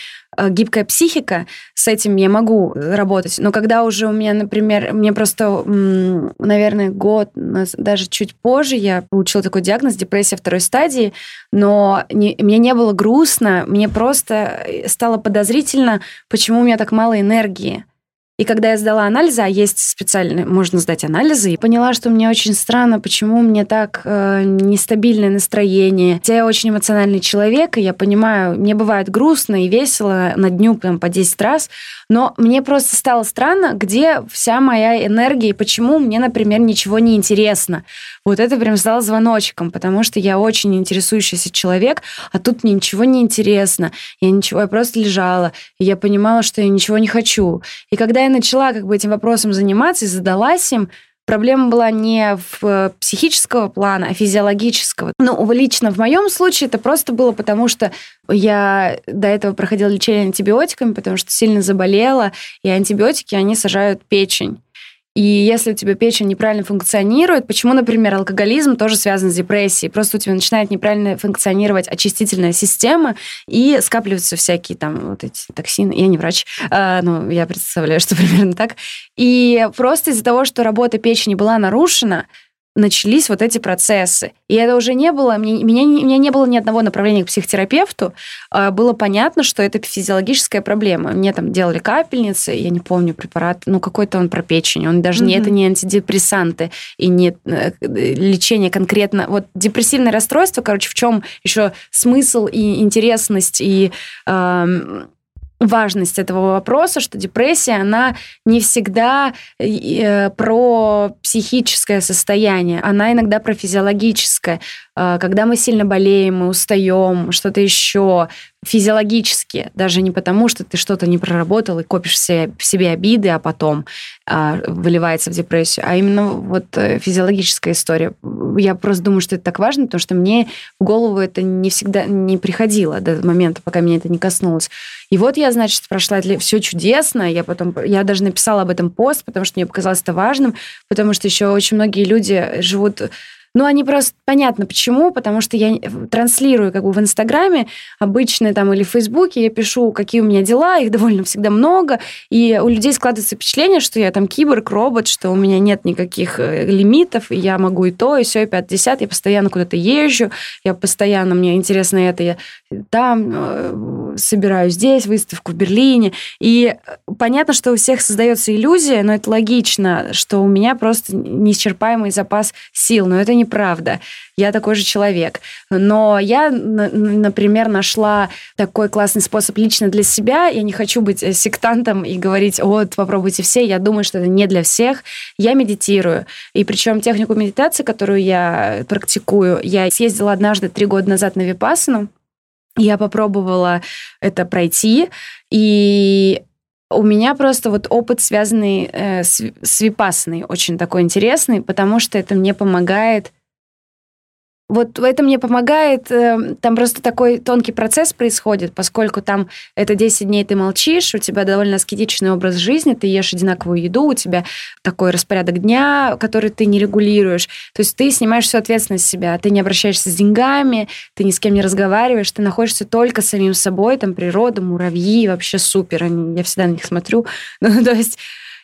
гибкая психика, с этим я могу работать. Но когда уже у меня, например, мне просто, наверное, год, даже чуть позже я получила такой диагноз депрессия второй стадии, но не, мне не было грустно, мне просто стало подозрительно, почему у меня так мало энергии. И когда я сдала анализы, а есть специальные, можно сдать анализы, и поняла, что мне очень странно, почему мне так э, нестабильное настроение. Хотя я очень эмоциональный человек, и я понимаю, мне бывает грустно и весело на дню прям по 10 раз, но мне просто стало странно, где вся моя энергия и почему мне, например, ничего не интересно. Вот это прям стало звоночком, потому что я очень интересующийся человек, а тут мне ничего не интересно. Я ничего, я просто лежала, и я понимала, что я ничего не хочу. И когда я начала как бы этим вопросом заниматься и задалась им, проблема была не в э, психического плана, а физиологического. Ну, лично в моем случае это просто было потому, что я до этого проходила лечение антибиотиками, потому что сильно заболела, и антибиотики, они сажают печень. И если у тебя печень неправильно функционирует, почему, например, алкоголизм тоже связан с депрессией? Просто у тебя начинает неправильно функционировать очистительная система, и скапливаются всякие там вот эти токсины. Я не врач, а, ну, я представляю, что примерно так. И просто из-за того, что работа печени была нарушена, начались вот эти процессы. И это уже не было, мне, меня, у меня не было ни одного направления к психотерапевту. А, было понятно, что это физиологическая проблема. Мне там делали капельницы, я не помню препарат, ну какой-то он про печень. Он даже mm-hmm. не, это не антидепрессанты и не э, лечение конкретно. Вот депрессивное расстройство, короче, в чем еще смысл и интересность и э, важность этого вопроса, что депрессия, она не всегда э, про психическое состояние, она иногда про физиологическое. Э, когда мы сильно болеем, мы устаем, что-то еще физиологически, даже не потому, что ты что-то не проработал и копишь в себе, в себе обиды, а потом э, выливается в депрессию, а именно вот э, физиологическая история. Я просто думаю, что это так важно, потому что мне в голову это не всегда не приходило до момента, пока меня это не коснулось. И вот я, значит, прошла все чудесно. Я потом, я даже написала об этом пост, потому что мне показалось это важным, потому что еще очень многие люди живут ну, они просто понятно почему, потому что я транслирую как бы в Инстаграме обычно там или в Фейсбуке, я пишу, какие у меня дела, их довольно всегда много, и у людей складывается впечатление, что я там киборг, робот, что у меня нет никаких э, лимитов, и я могу и то, и все, и 50, я постоянно куда-то езжу, я постоянно, мне интересно это, я там, э, собираю здесь выставку в Берлине. И понятно, что у всех создается иллюзия, но это логично, что у меня просто неисчерпаемый запас сил. Но это неправда. Я такой же человек. Но я, например, нашла такой классный способ лично для себя. Я не хочу быть э, сектантом и говорить, вот, попробуйте все. Я думаю, что это не для всех. Я медитирую. И причем технику медитации, которую я практикую, я съездила однажды три года назад на Випасану. Я попробовала это пройти, и у меня просто вот опыт, связанный э, с, с випасной, очень такой интересный, потому что это мне помогает вот это мне помогает, эм, там просто такой тонкий процесс происходит, поскольку там это 10 дней ты молчишь, у тебя довольно аскетичный образ жизни, ты ешь одинаковую еду, у тебя такой распорядок дня, который ты не регулируешь. То есть ты снимаешь всю ответственность с себя, ты не обращаешься с деньгами, ты ни с кем не разговариваешь, ты находишься только самим собой, там природа, муравьи, вообще супер, я всегда на них смотрю. Ну, то есть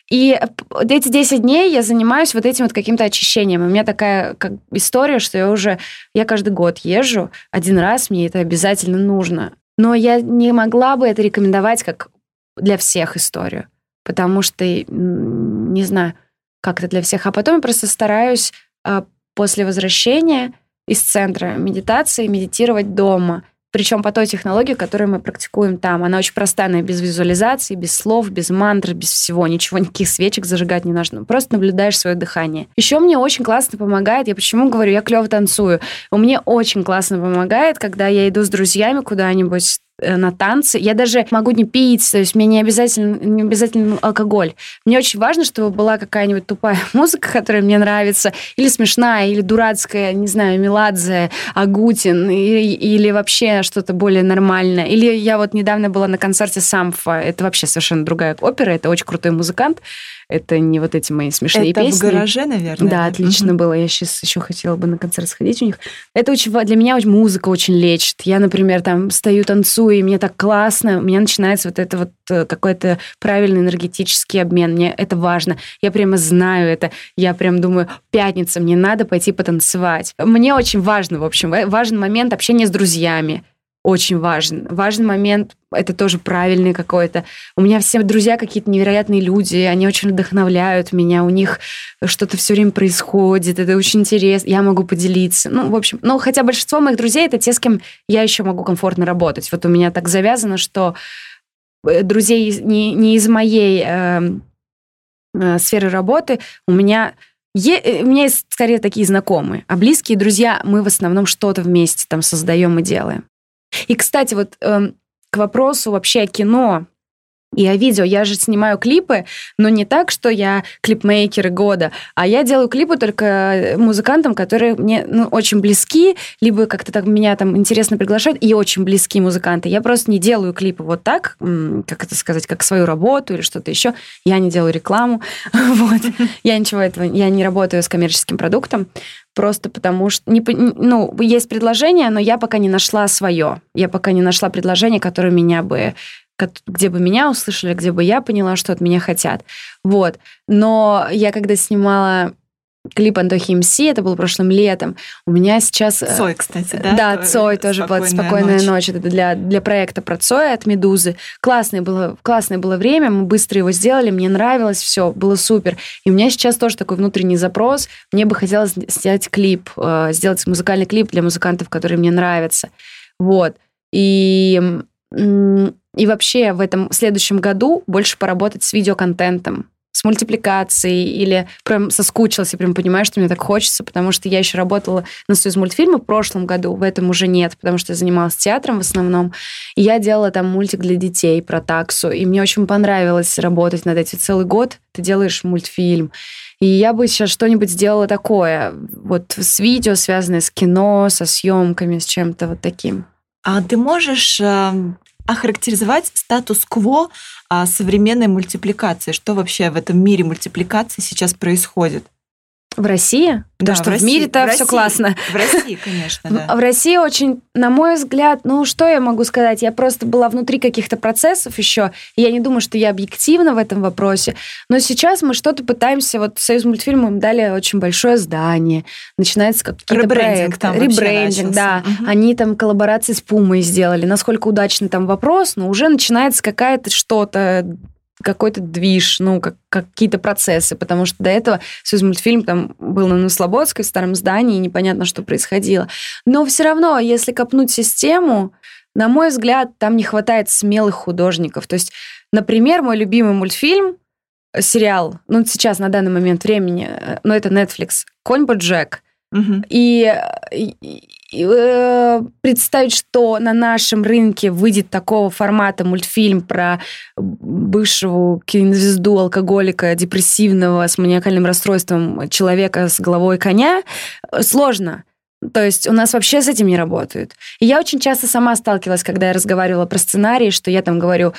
и эти 10 дней я занимаюсь вот этим вот каким-то очищением. у меня такая как история, что я уже, я каждый год езжу один раз, мне это обязательно нужно. Но я не могла бы это рекомендовать как для всех историю, потому что, не знаю, как это для всех. А потом я просто стараюсь а, после возвращения из центра медитации медитировать дома – причем по той технологии, которую мы практикуем там. Она очень простая, без визуализации, без слов, без мантр, без всего, ничего, никаких свечек зажигать не нужно. Просто наблюдаешь свое дыхание. Еще мне очень классно помогает, я почему говорю, я клево танцую. Мне очень классно помогает, когда я иду с друзьями куда-нибудь на танцы. Я даже могу не пить, то есть мне не обязательно, не обязательно алкоголь. Мне очень важно, чтобы была какая-нибудь тупая музыка, которая мне нравится, или смешная, или дурацкая, не знаю, Меладзе, Агутин, или, или вообще что-то более нормальное. Или я вот недавно была на концерте Самфа, это вообще совершенно другая опера, это очень крутой музыкант, это не вот эти мои смешные это песни. Это в гараже, наверное. Да, отлично mm-hmm. было. Я сейчас еще хотела бы на концерт сходить у них. Это очень для меня музыка очень лечит. Я, например, там стою, танцую, и мне так классно. У меня начинается вот это вот э, какой-то правильный энергетический обмен. Мне это важно. Я прямо знаю это. Я прям думаю, пятница, мне надо пойти потанцевать. Мне очень важно, в общем, важен момент общения с друзьями очень важен. Важный момент — это тоже правильный какой-то. У меня все друзья какие-то невероятные люди, они очень вдохновляют меня, у них что-то все время происходит, это очень интересно, я могу поделиться. Ну, в общем, ну, хотя большинство моих друзей — это те, с кем я еще могу комфортно работать. Вот у меня так завязано, что э, друзей не, не из моей э, э, сферы работы у меня Е, э, у меня есть скорее такие знакомые, а близкие друзья мы в основном что-то вместе там создаем и делаем. И, кстати, вот эм, к вопросу вообще о кино и о видео. Я же снимаю клипы, но не так, что я клипмейкеры года, а я делаю клипы только музыкантам, которые мне ну, очень близки, либо как-то так меня там интересно приглашают, и очень близкие музыканты. Я просто не делаю клипы вот так, как это сказать, как свою работу или что-то еще. Я не делаю рекламу. Вот. Я ничего этого, я не работаю с коммерческим продуктом просто потому что, не, ну, есть предложение, но я пока не нашла свое. Я пока не нашла предложение, которое меня бы где бы меня услышали, где бы я поняла, что от меня хотят. Вот. Но я когда снимала клип Антохи МС, это было прошлым летом. У меня сейчас... Э, Цой, кстати, да? Да, Цой тоже была «Спокойная ночь». ночь. Это для, для проекта про Цоя от «Медузы». Классное было, классное было время, мы быстро его сделали, мне нравилось все, было супер. И у меня сейчас тоже такой внутренний запрос. Мне бы хотелось сделать клип, э, сделать музыкальный клип для музыкантов, которые мне нравятся. Вот. И и вообще в этом следующем году больше поработать с видеоконтентом, с мультипликацией или прям соскучилась и прям понимаю, что мне так хочется, потому что я еще работала на Союз мультфильма в прошлом году, в этом уже нет, потому что я занималась театром в основном, и я делала там мультик для детей про таксу, и мне очень понравилось работать над этим целый год, ты делаешь мультфильм, и я бы сейчас что-нибудь сделала такое, вот с видео, связанное с кино, со съемками, с чем-то вот таким. А ты можешь эм, охарактеризовать статус-кво а, современной мультипликации? Что вообще в этом мире мультипликации сейчас происходит? В России? Да, что в, в мире-то все классно. В России, конечно, да. В России очень, на мой взгляд, ну что я могу сказать? Я просто была внутри каких-то процессов еще, и я не думаю, что я объективна в этом вопросе. Но сейчас мы что-то пытаемся, вот Союз мультфильмов им дали очень большое здание, начинается какие-то проекты. Там Ребрендинг, да. Угу. Они там коллаборации с Пумой сделали. Насколько удачный там вопрос, но уже начинается какая-то что-то какой-то движ, ну, как, какие-то процессы, потому что до этого Союз мультфильм там был на Слободской, в старом здании, и непонятно, что происходило. Но все равно, если копнуть систему, на мой взгляд, там не хватает смелых художников. То есть, например, мой любимый мультфильм, сериал, ну, сейчас, на данный момент времени, э, но это Netflix, «Конь Боджек», Угу. И, и, и э, представить, что на нашем рынке выйдет такого формата мультфильм про бывшего кинозвезду, алкоголика, депрессивного, с маниакальным расстройством человека с головой коня, сложно. То есть у нас вообще с этим не работают. И я очень часто сама сталкивалась, когда я разговаривала про сценарий, что я там говорю,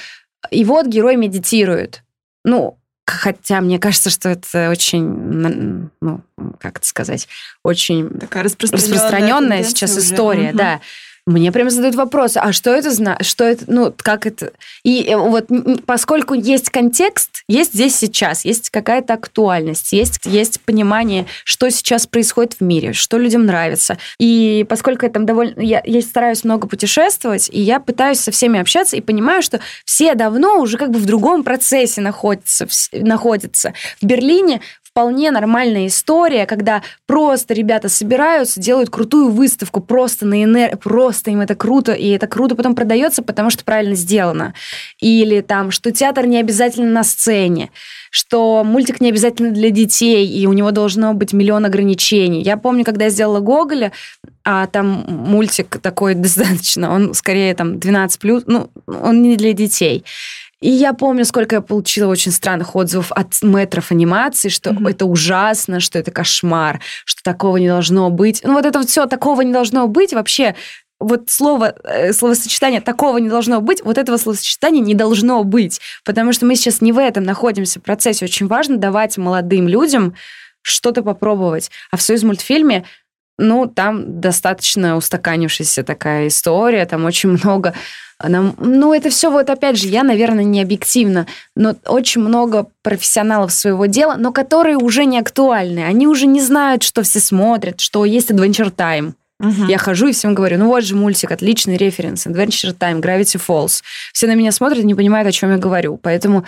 и вот герой медитирует. Ну, Хотя мне кажется, что это очень, ну, как это сказать, очень Такая распространенная, распространенная сейчас история, уже. да. Мне прямо задают вопрос, а что это значит, что это, ну, как это... И э, вот поскольку есть контекст, есть здесь сейчас, есть какая-то актуальность, есть, есть понимание, что сейчас происходит в мире, что людям нравится. И поскольку я там довольно... Я, я стараюсь много путешествовать, и я пытаюсь со всеми общаться, и понимаю, что все давно уже как бы в другом процессе находятся. находятся. В Берлине вполне нормальная история, когда просто ребята собираются, делают крутую выставку просто на энер... просто им это круто, и это круто потом продается, потому что правильно сделано. Или там, что театр не обязательно на сцене, что мультик не обязательно для детей, и у него должно быть миллион ограничений. Я помню, когда я сделала Гоголя, а там мультик такой достаточно, он скорее там 12+, ну, он не для детей. И я помню, сколько я получила очень странных отзывов от метров анимации, что mm-hmm. это ужасно, что это кошмар, что такого не должно быть. Ну вот это вот все, такого не должно быть вообще. Вот слово, э, словосочетание «такого не должно быть», вот этого словосочетания не должно быть, потому что мы сейчас не в этом находимся в процессе. Очень важно давать молодым людям что-то попробовать. А в «Союз мультфильме» ну, там достаточно устаканившаяся такая история, там очень много нам, ну, это все вот, опять же, я, наверное, не объективно, но очень много профессионалов своего дела, но которые уже не актуальны. Они уже не знают, что все смотрят, что есть Adventure Time. Угу. Я хожу и всем говорю, ну вот же мультик, отличный референс, Adventure Time, Gravity Falls. Все на меня смотрят и не понимают, о чем я говорю. Поэтому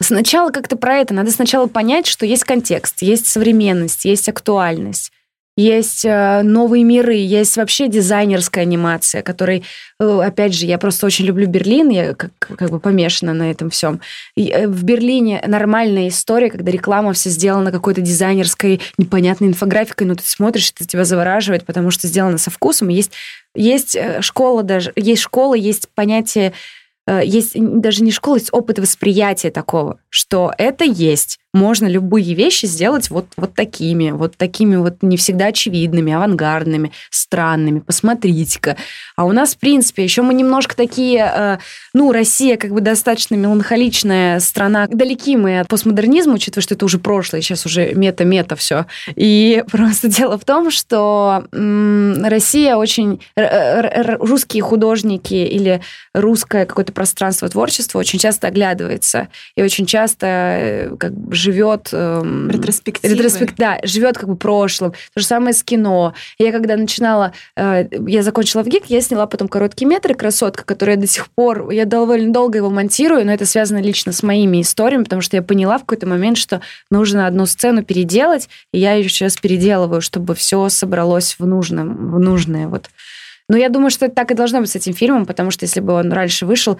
сначала как-то про это. Надо сначала понять, что есть контекст, есть современность, есть актуальность есть э, новые миры, есть вообще дизайнерская анимация, которой, э, опять же, я просто очень люблю Берлин, я как, как бы помешана на этом всем. И э, в Берлине нормальная история, когда реклама вся сделана какой-то дизайнерской непонятной инфографикой, но ты смотришь, это тебя завораживает, потому что сделано со вкусом. Есть, есть школа даже, есть школа, есть понятие есть даже не школа, есть опыт восприятия такого, что это есть можно любые вещи сделать вот, вот такими, вот такими вот не всегда очевидными, авангардными, странными. Посмотрите-ка. А у нас, в принципе, еще мы немножко такие, э, ну, Россия как бы достаточно меланхоличная страна. Далеки мы от постмодернизма, учитывая, что это уже прошлое, сейчас уже мета-мета все. И просто дело в том, что Россия очень... Русские художники или русское какое-то пространство творчества очень часто оглядывается и очень часто э, как бы живет... Эм, Ретроспективы. Ретроспект, да, живет как бы прошлым. То же самое с кино. Я когда начинала... Э, я закончила в ГИК, я сняла потом короткий метр «Красотка», который я до сих пор... Я довольно долго его монтирую, но это связано лично с моими историями, потому что я поняла в какой-то момент, что нужно одну сцену переделать, и я ее сейчас переделываю, чтобы все собралось в нужном, в нужное вот. Но я думаю, что это так и должно быть с этим фильмом, потому что если бы он раньше вышел,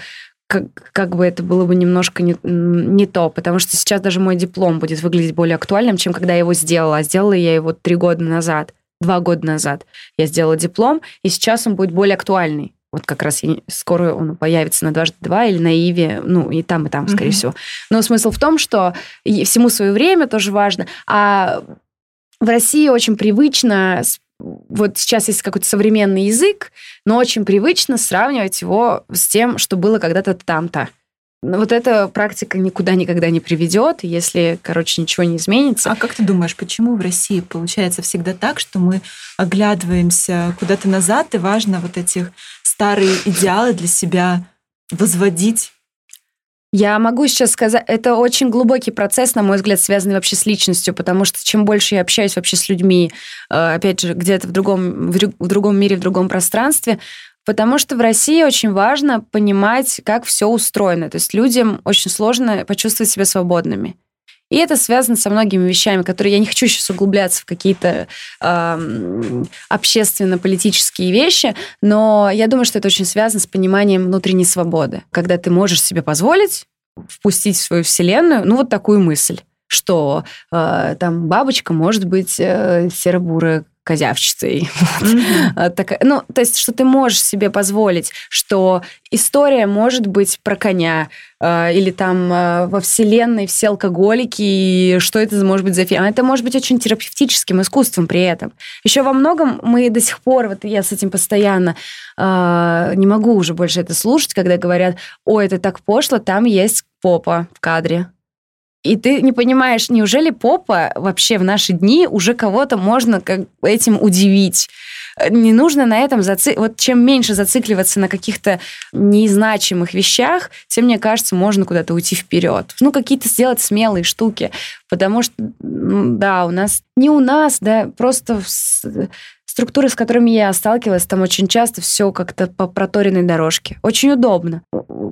как, как бы это было бы немножко не, не то, потому что сейчас даже мой диплом будет выглядеть более актуальным, чем когда я его сделала. А сделала я его три года назад, два года назад. Я сделала диплом, и сейчас он будет более актуальный. Вот как раз я, скоро он появится на дважды два или на Иве, ну и там, и там, скорее mm-hmm. всего. Но смысл в том, что всему свое время тоже важно. А в России очень привычно вот сейчас есть какой-то современный язык, но очень привычно сравнивать его с тем, что было когда-то там-то. вот эта практика никуда никогда не приведет, если, короче, ничего не изменится. А как ты думаешь, почему в России получается всегда так, что мы оглядываемся куда-то назад, и важно вот этих старые идеалы для себя возводить я могу сейчас сказать, это очень глубокий процесс, на мой взгляд, связанный вообще с личностью, потому что чем больше я общаюсь вообще с людьми, э, опять же, где-то в другом, в другом мире, в другом пространстве, Потому что в России очень важно понимать, как все устроено. То есть людям очень сложно почувствовать себя свободными. И это связано со многими вещами, которые я не хочу сейчас углубляться в какие-то э, общественно-политические вещи, но я думаю, что это очень связано с пониманием внутренней свободы, когда ты можешь себе позволить впустить в свою вселенную, ну вот такую мысль что э, там бабочка может быть э, серо-бурая козявчицей. Mm-hmm. так, ну, то есть, что ты можешь себе позволить, что история может быть про коня, э, или там э, во вселенной все алкоголики, и что это может быть за фильм. Это может быть очень терапевтическим искусством при этом. Еще во многом мы до сих пор, вот я с этим постоянно э, не могу уже больше это слушать, когда говорят, ой, это так пошло, там есть попа в кадре. И ты не понимаешь, неужели попа вообще в наши дни уже кого-то можно как этим удивить? Не нужно на этом заци... Вот чем меньше зацикливаться на каких-то незначимых вещах, тем, мне кажется, можно куда-то уйти вперед. Ну, какие-то сделать смелые штуки. Потому что, да, у нас... Не у нас, да, просто структуры, с которыми я сталкивалась, там очень часто все как-то по проторенной дорожке. Очень удобно.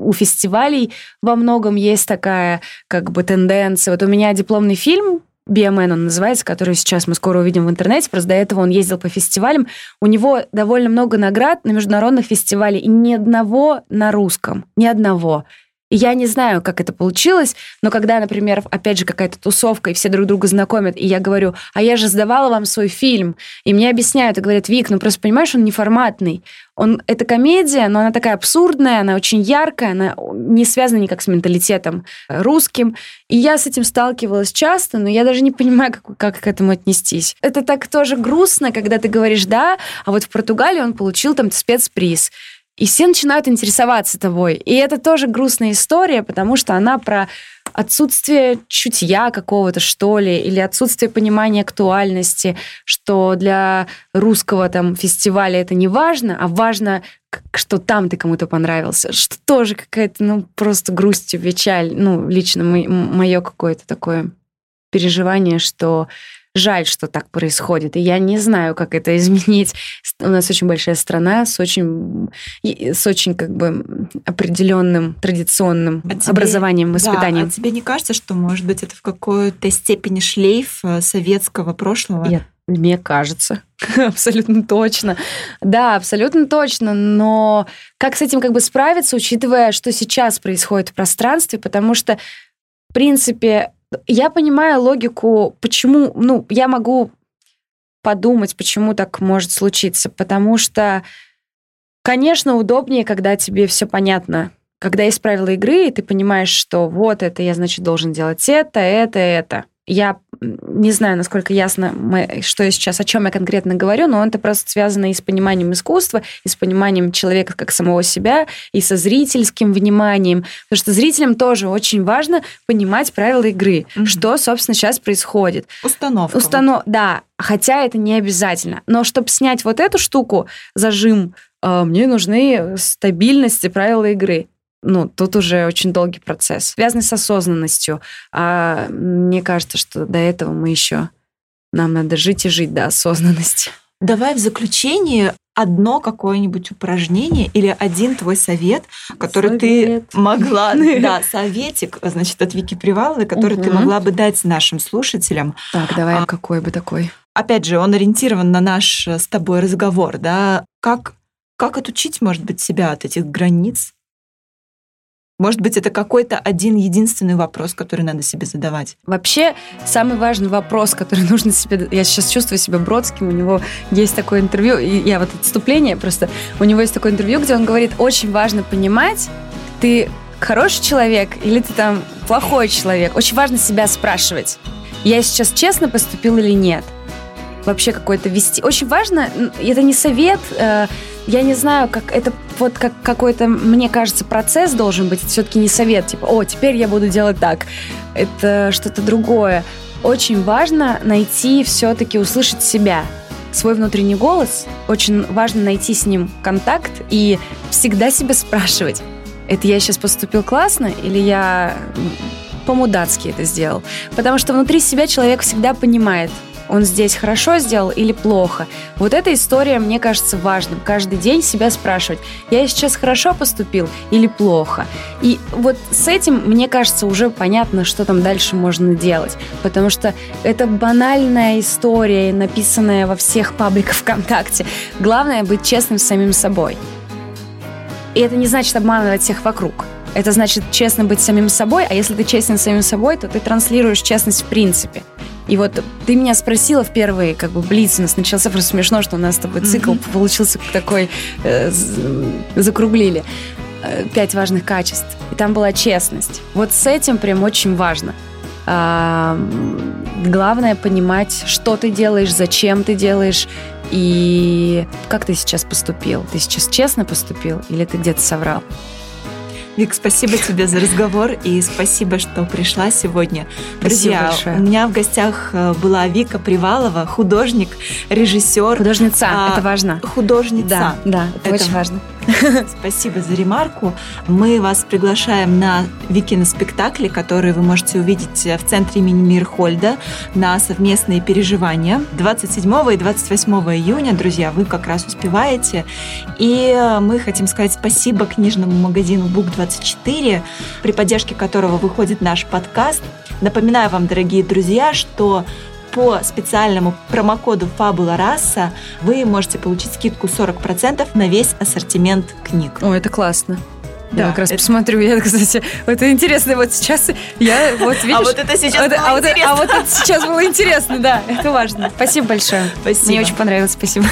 У фестивалей во многом есть такая как бы тенденция. Вот у меня дипломный фильм Биомен он называется, который сейчас мы скоро увидим в интернете. Просто до этого он ездил по фестивалям. У него довольно много наград на международных фестивалях, и ни одного на русском. Ни одного. Я не знаю, как это получилось, но когда, например, опять же, какая-то тусовка, и все друг друга знакомят, и я говорю, а я же сдавала вам свой фильм, и мне объясняют, и говорят, Вик, ну просто понимаешь, он неформатный. Он, это комедия, но она такая абсурдная, она очень яркая, она не связана никак с менталитетом русским. И я с этим сталкивалась часто, но я даже не понимаю, как, как к этому отнестись. Это так тоже грустно, когда ты говоришь «да», а вот в Португалии он получил там спецприз. И все начинают интересоваться тобой. И это тоже грустная история, потому что она про отсутствие чутья какого-то, что ли, или отсутствие понимания актуальности, что для русского там фестиваля это не важно, а важно, что там ты кому-то понравился, что тоже какая-то, ну, просто грусть печаль, ну, лично мое какое-то такое переживание, что жаль, что так происходит. И я не знаю, как это изменить. У нас очень большая страна с очень, с очень как бы определенным традиционным а тебе, образованием, воспитанием. Да, а тебе не кажется, что, может быть, это в какой-то степени шлейф э, советского прошлого? Нет. Мне кажется, абсолютно точно. Да, абсолютно точно. Но как с этим как бы справиться, учитывая, что сейчас происходит в пространстве, потому что, в принципе, я понимаю логику, почему, ну, я могу подумать, почему так может случиться, потому что, конечно, удобнее, когда тебе все понятно, когда есть правила игры, и ты понимаешь, что вот это я, значит, должен делать это, это, это я не знаю, насколько ясно, мы, что я сейчас, о чем я конкретно говорю, но это просто связано и с пониманием искусства, и с пониманием человека как самого себя, и со зрительским вниманием. Потому что зрителям тоже очень важно понимать правила игры, mm что, собственно, сейчас происходит. Установка. Установ... Да, хотя это не обязательно. Но чтобы снять вот эту штуку, зажим, э, мне нужны стабильности правила игры ну, тут уже очень долгий процесс, связанный с осознанностью. А мне кажется, что до этого мы еще нам надо жить и жить до осознанности. Давай в заключение одно какое-нибудь упражнение или один твой совет, который совет. ты могла, да, советик, значит, от Вики Приваловой, который угу. ты могла бы дать нашим слушателям. Так, давай, а, какой бы такой? Опять же, он ориентирован на наш с тобой разговор, да, как как отучить, может быть, себя от этих границ, может быть, это какой-то один единственный вопрос, который надо себе задавать. Вообще, самый важный вопрос, который нужно себе... Я сейчас чувствую себя Бродским, у него есть такое интервью, и я вот отступление просто... У него есть такое интервью, где он говорит, очень важно понимать, ты хороший человек или ты там плохой человек. Очень важно себя спрашивать, я сейчас честно поступил или нет. Вообще какой-то вести. Очень важно, это не совет, э, я не знаю, как это вот как какой-то, мне кажется, процесс должен быть. все-таки не совет, типа, о, теперь я буду делать так. Это что-то другое. Очень важно найти все-таки услышать себя, свой внутренний голос. Очень важно найти с ним контакт и всегда себя спрашивать, это я сейчас поступил классно или я по-мудацки это сделал? Потому что внутри себя человек всегда понимает, он здесь хорошо сделал или плохо. Вот эта история, мне кажется, важным. Каждый день себя спрашивать, я сейчас хорошо поступил или плохо. И вот с этим, мне кажется, уже понятно, что там дальше можно делать. Потому что это банальная история, написанная во всех пабликах ВКонтакте. Главное быть честным с самим собой. И это не значит обманывать всех вокруг. Это значит честно быть самим собой, а если ты честен самим собой, то ты транслируешь честность в принципе. И вот ты меня спросила в первый, как бы, блиц у нас начался, просто смешно, что у нас с тобой цикл mm-hmm. получился такой, э, закруглили. Э, пять важных качеств. И там была честность. Вот с этим прям очень важно. А, главное понимать, что ты делаешь, зачем ты делаешь, и как ты сейчас поступил. Ты сейчас честно поступил или ты где-то соврал? Вик, спасибо тебе за разговор и спасибо, что пришла сегодня. Друзья, у меня в гостях э, была Вика Привалова, художник, режиссер. Художница, а, это важно. Художница. Да, да это, это очень важно. Спасибо за ремарку. Мы вас приглашаем на спектакли, которые вы можете увидеть в центре имени Мирхольда на совместные переживания. 27 и 28 июня, друзья, вы как раз успеваете. И мы хотим сказать спасибо книжному магазину Бук24, при поддержке которого выходит наш подкаст. Напоминаю вам, дорогие друзья, что по специальному промокоду Фабула Раса вы можете получить скидку 40% на весь ассортимент книг. О, это классно. Да, я как раз это... посмотрю. Я, кстати, это интересно. Вот сейчас я вот видишь. А вот это сейчас вот, было а интересно. Вот, а вот это сейчас было интересно, да. Это важно. Спасибо большое. Спасибо. Мне очень понравилось. Спасибо.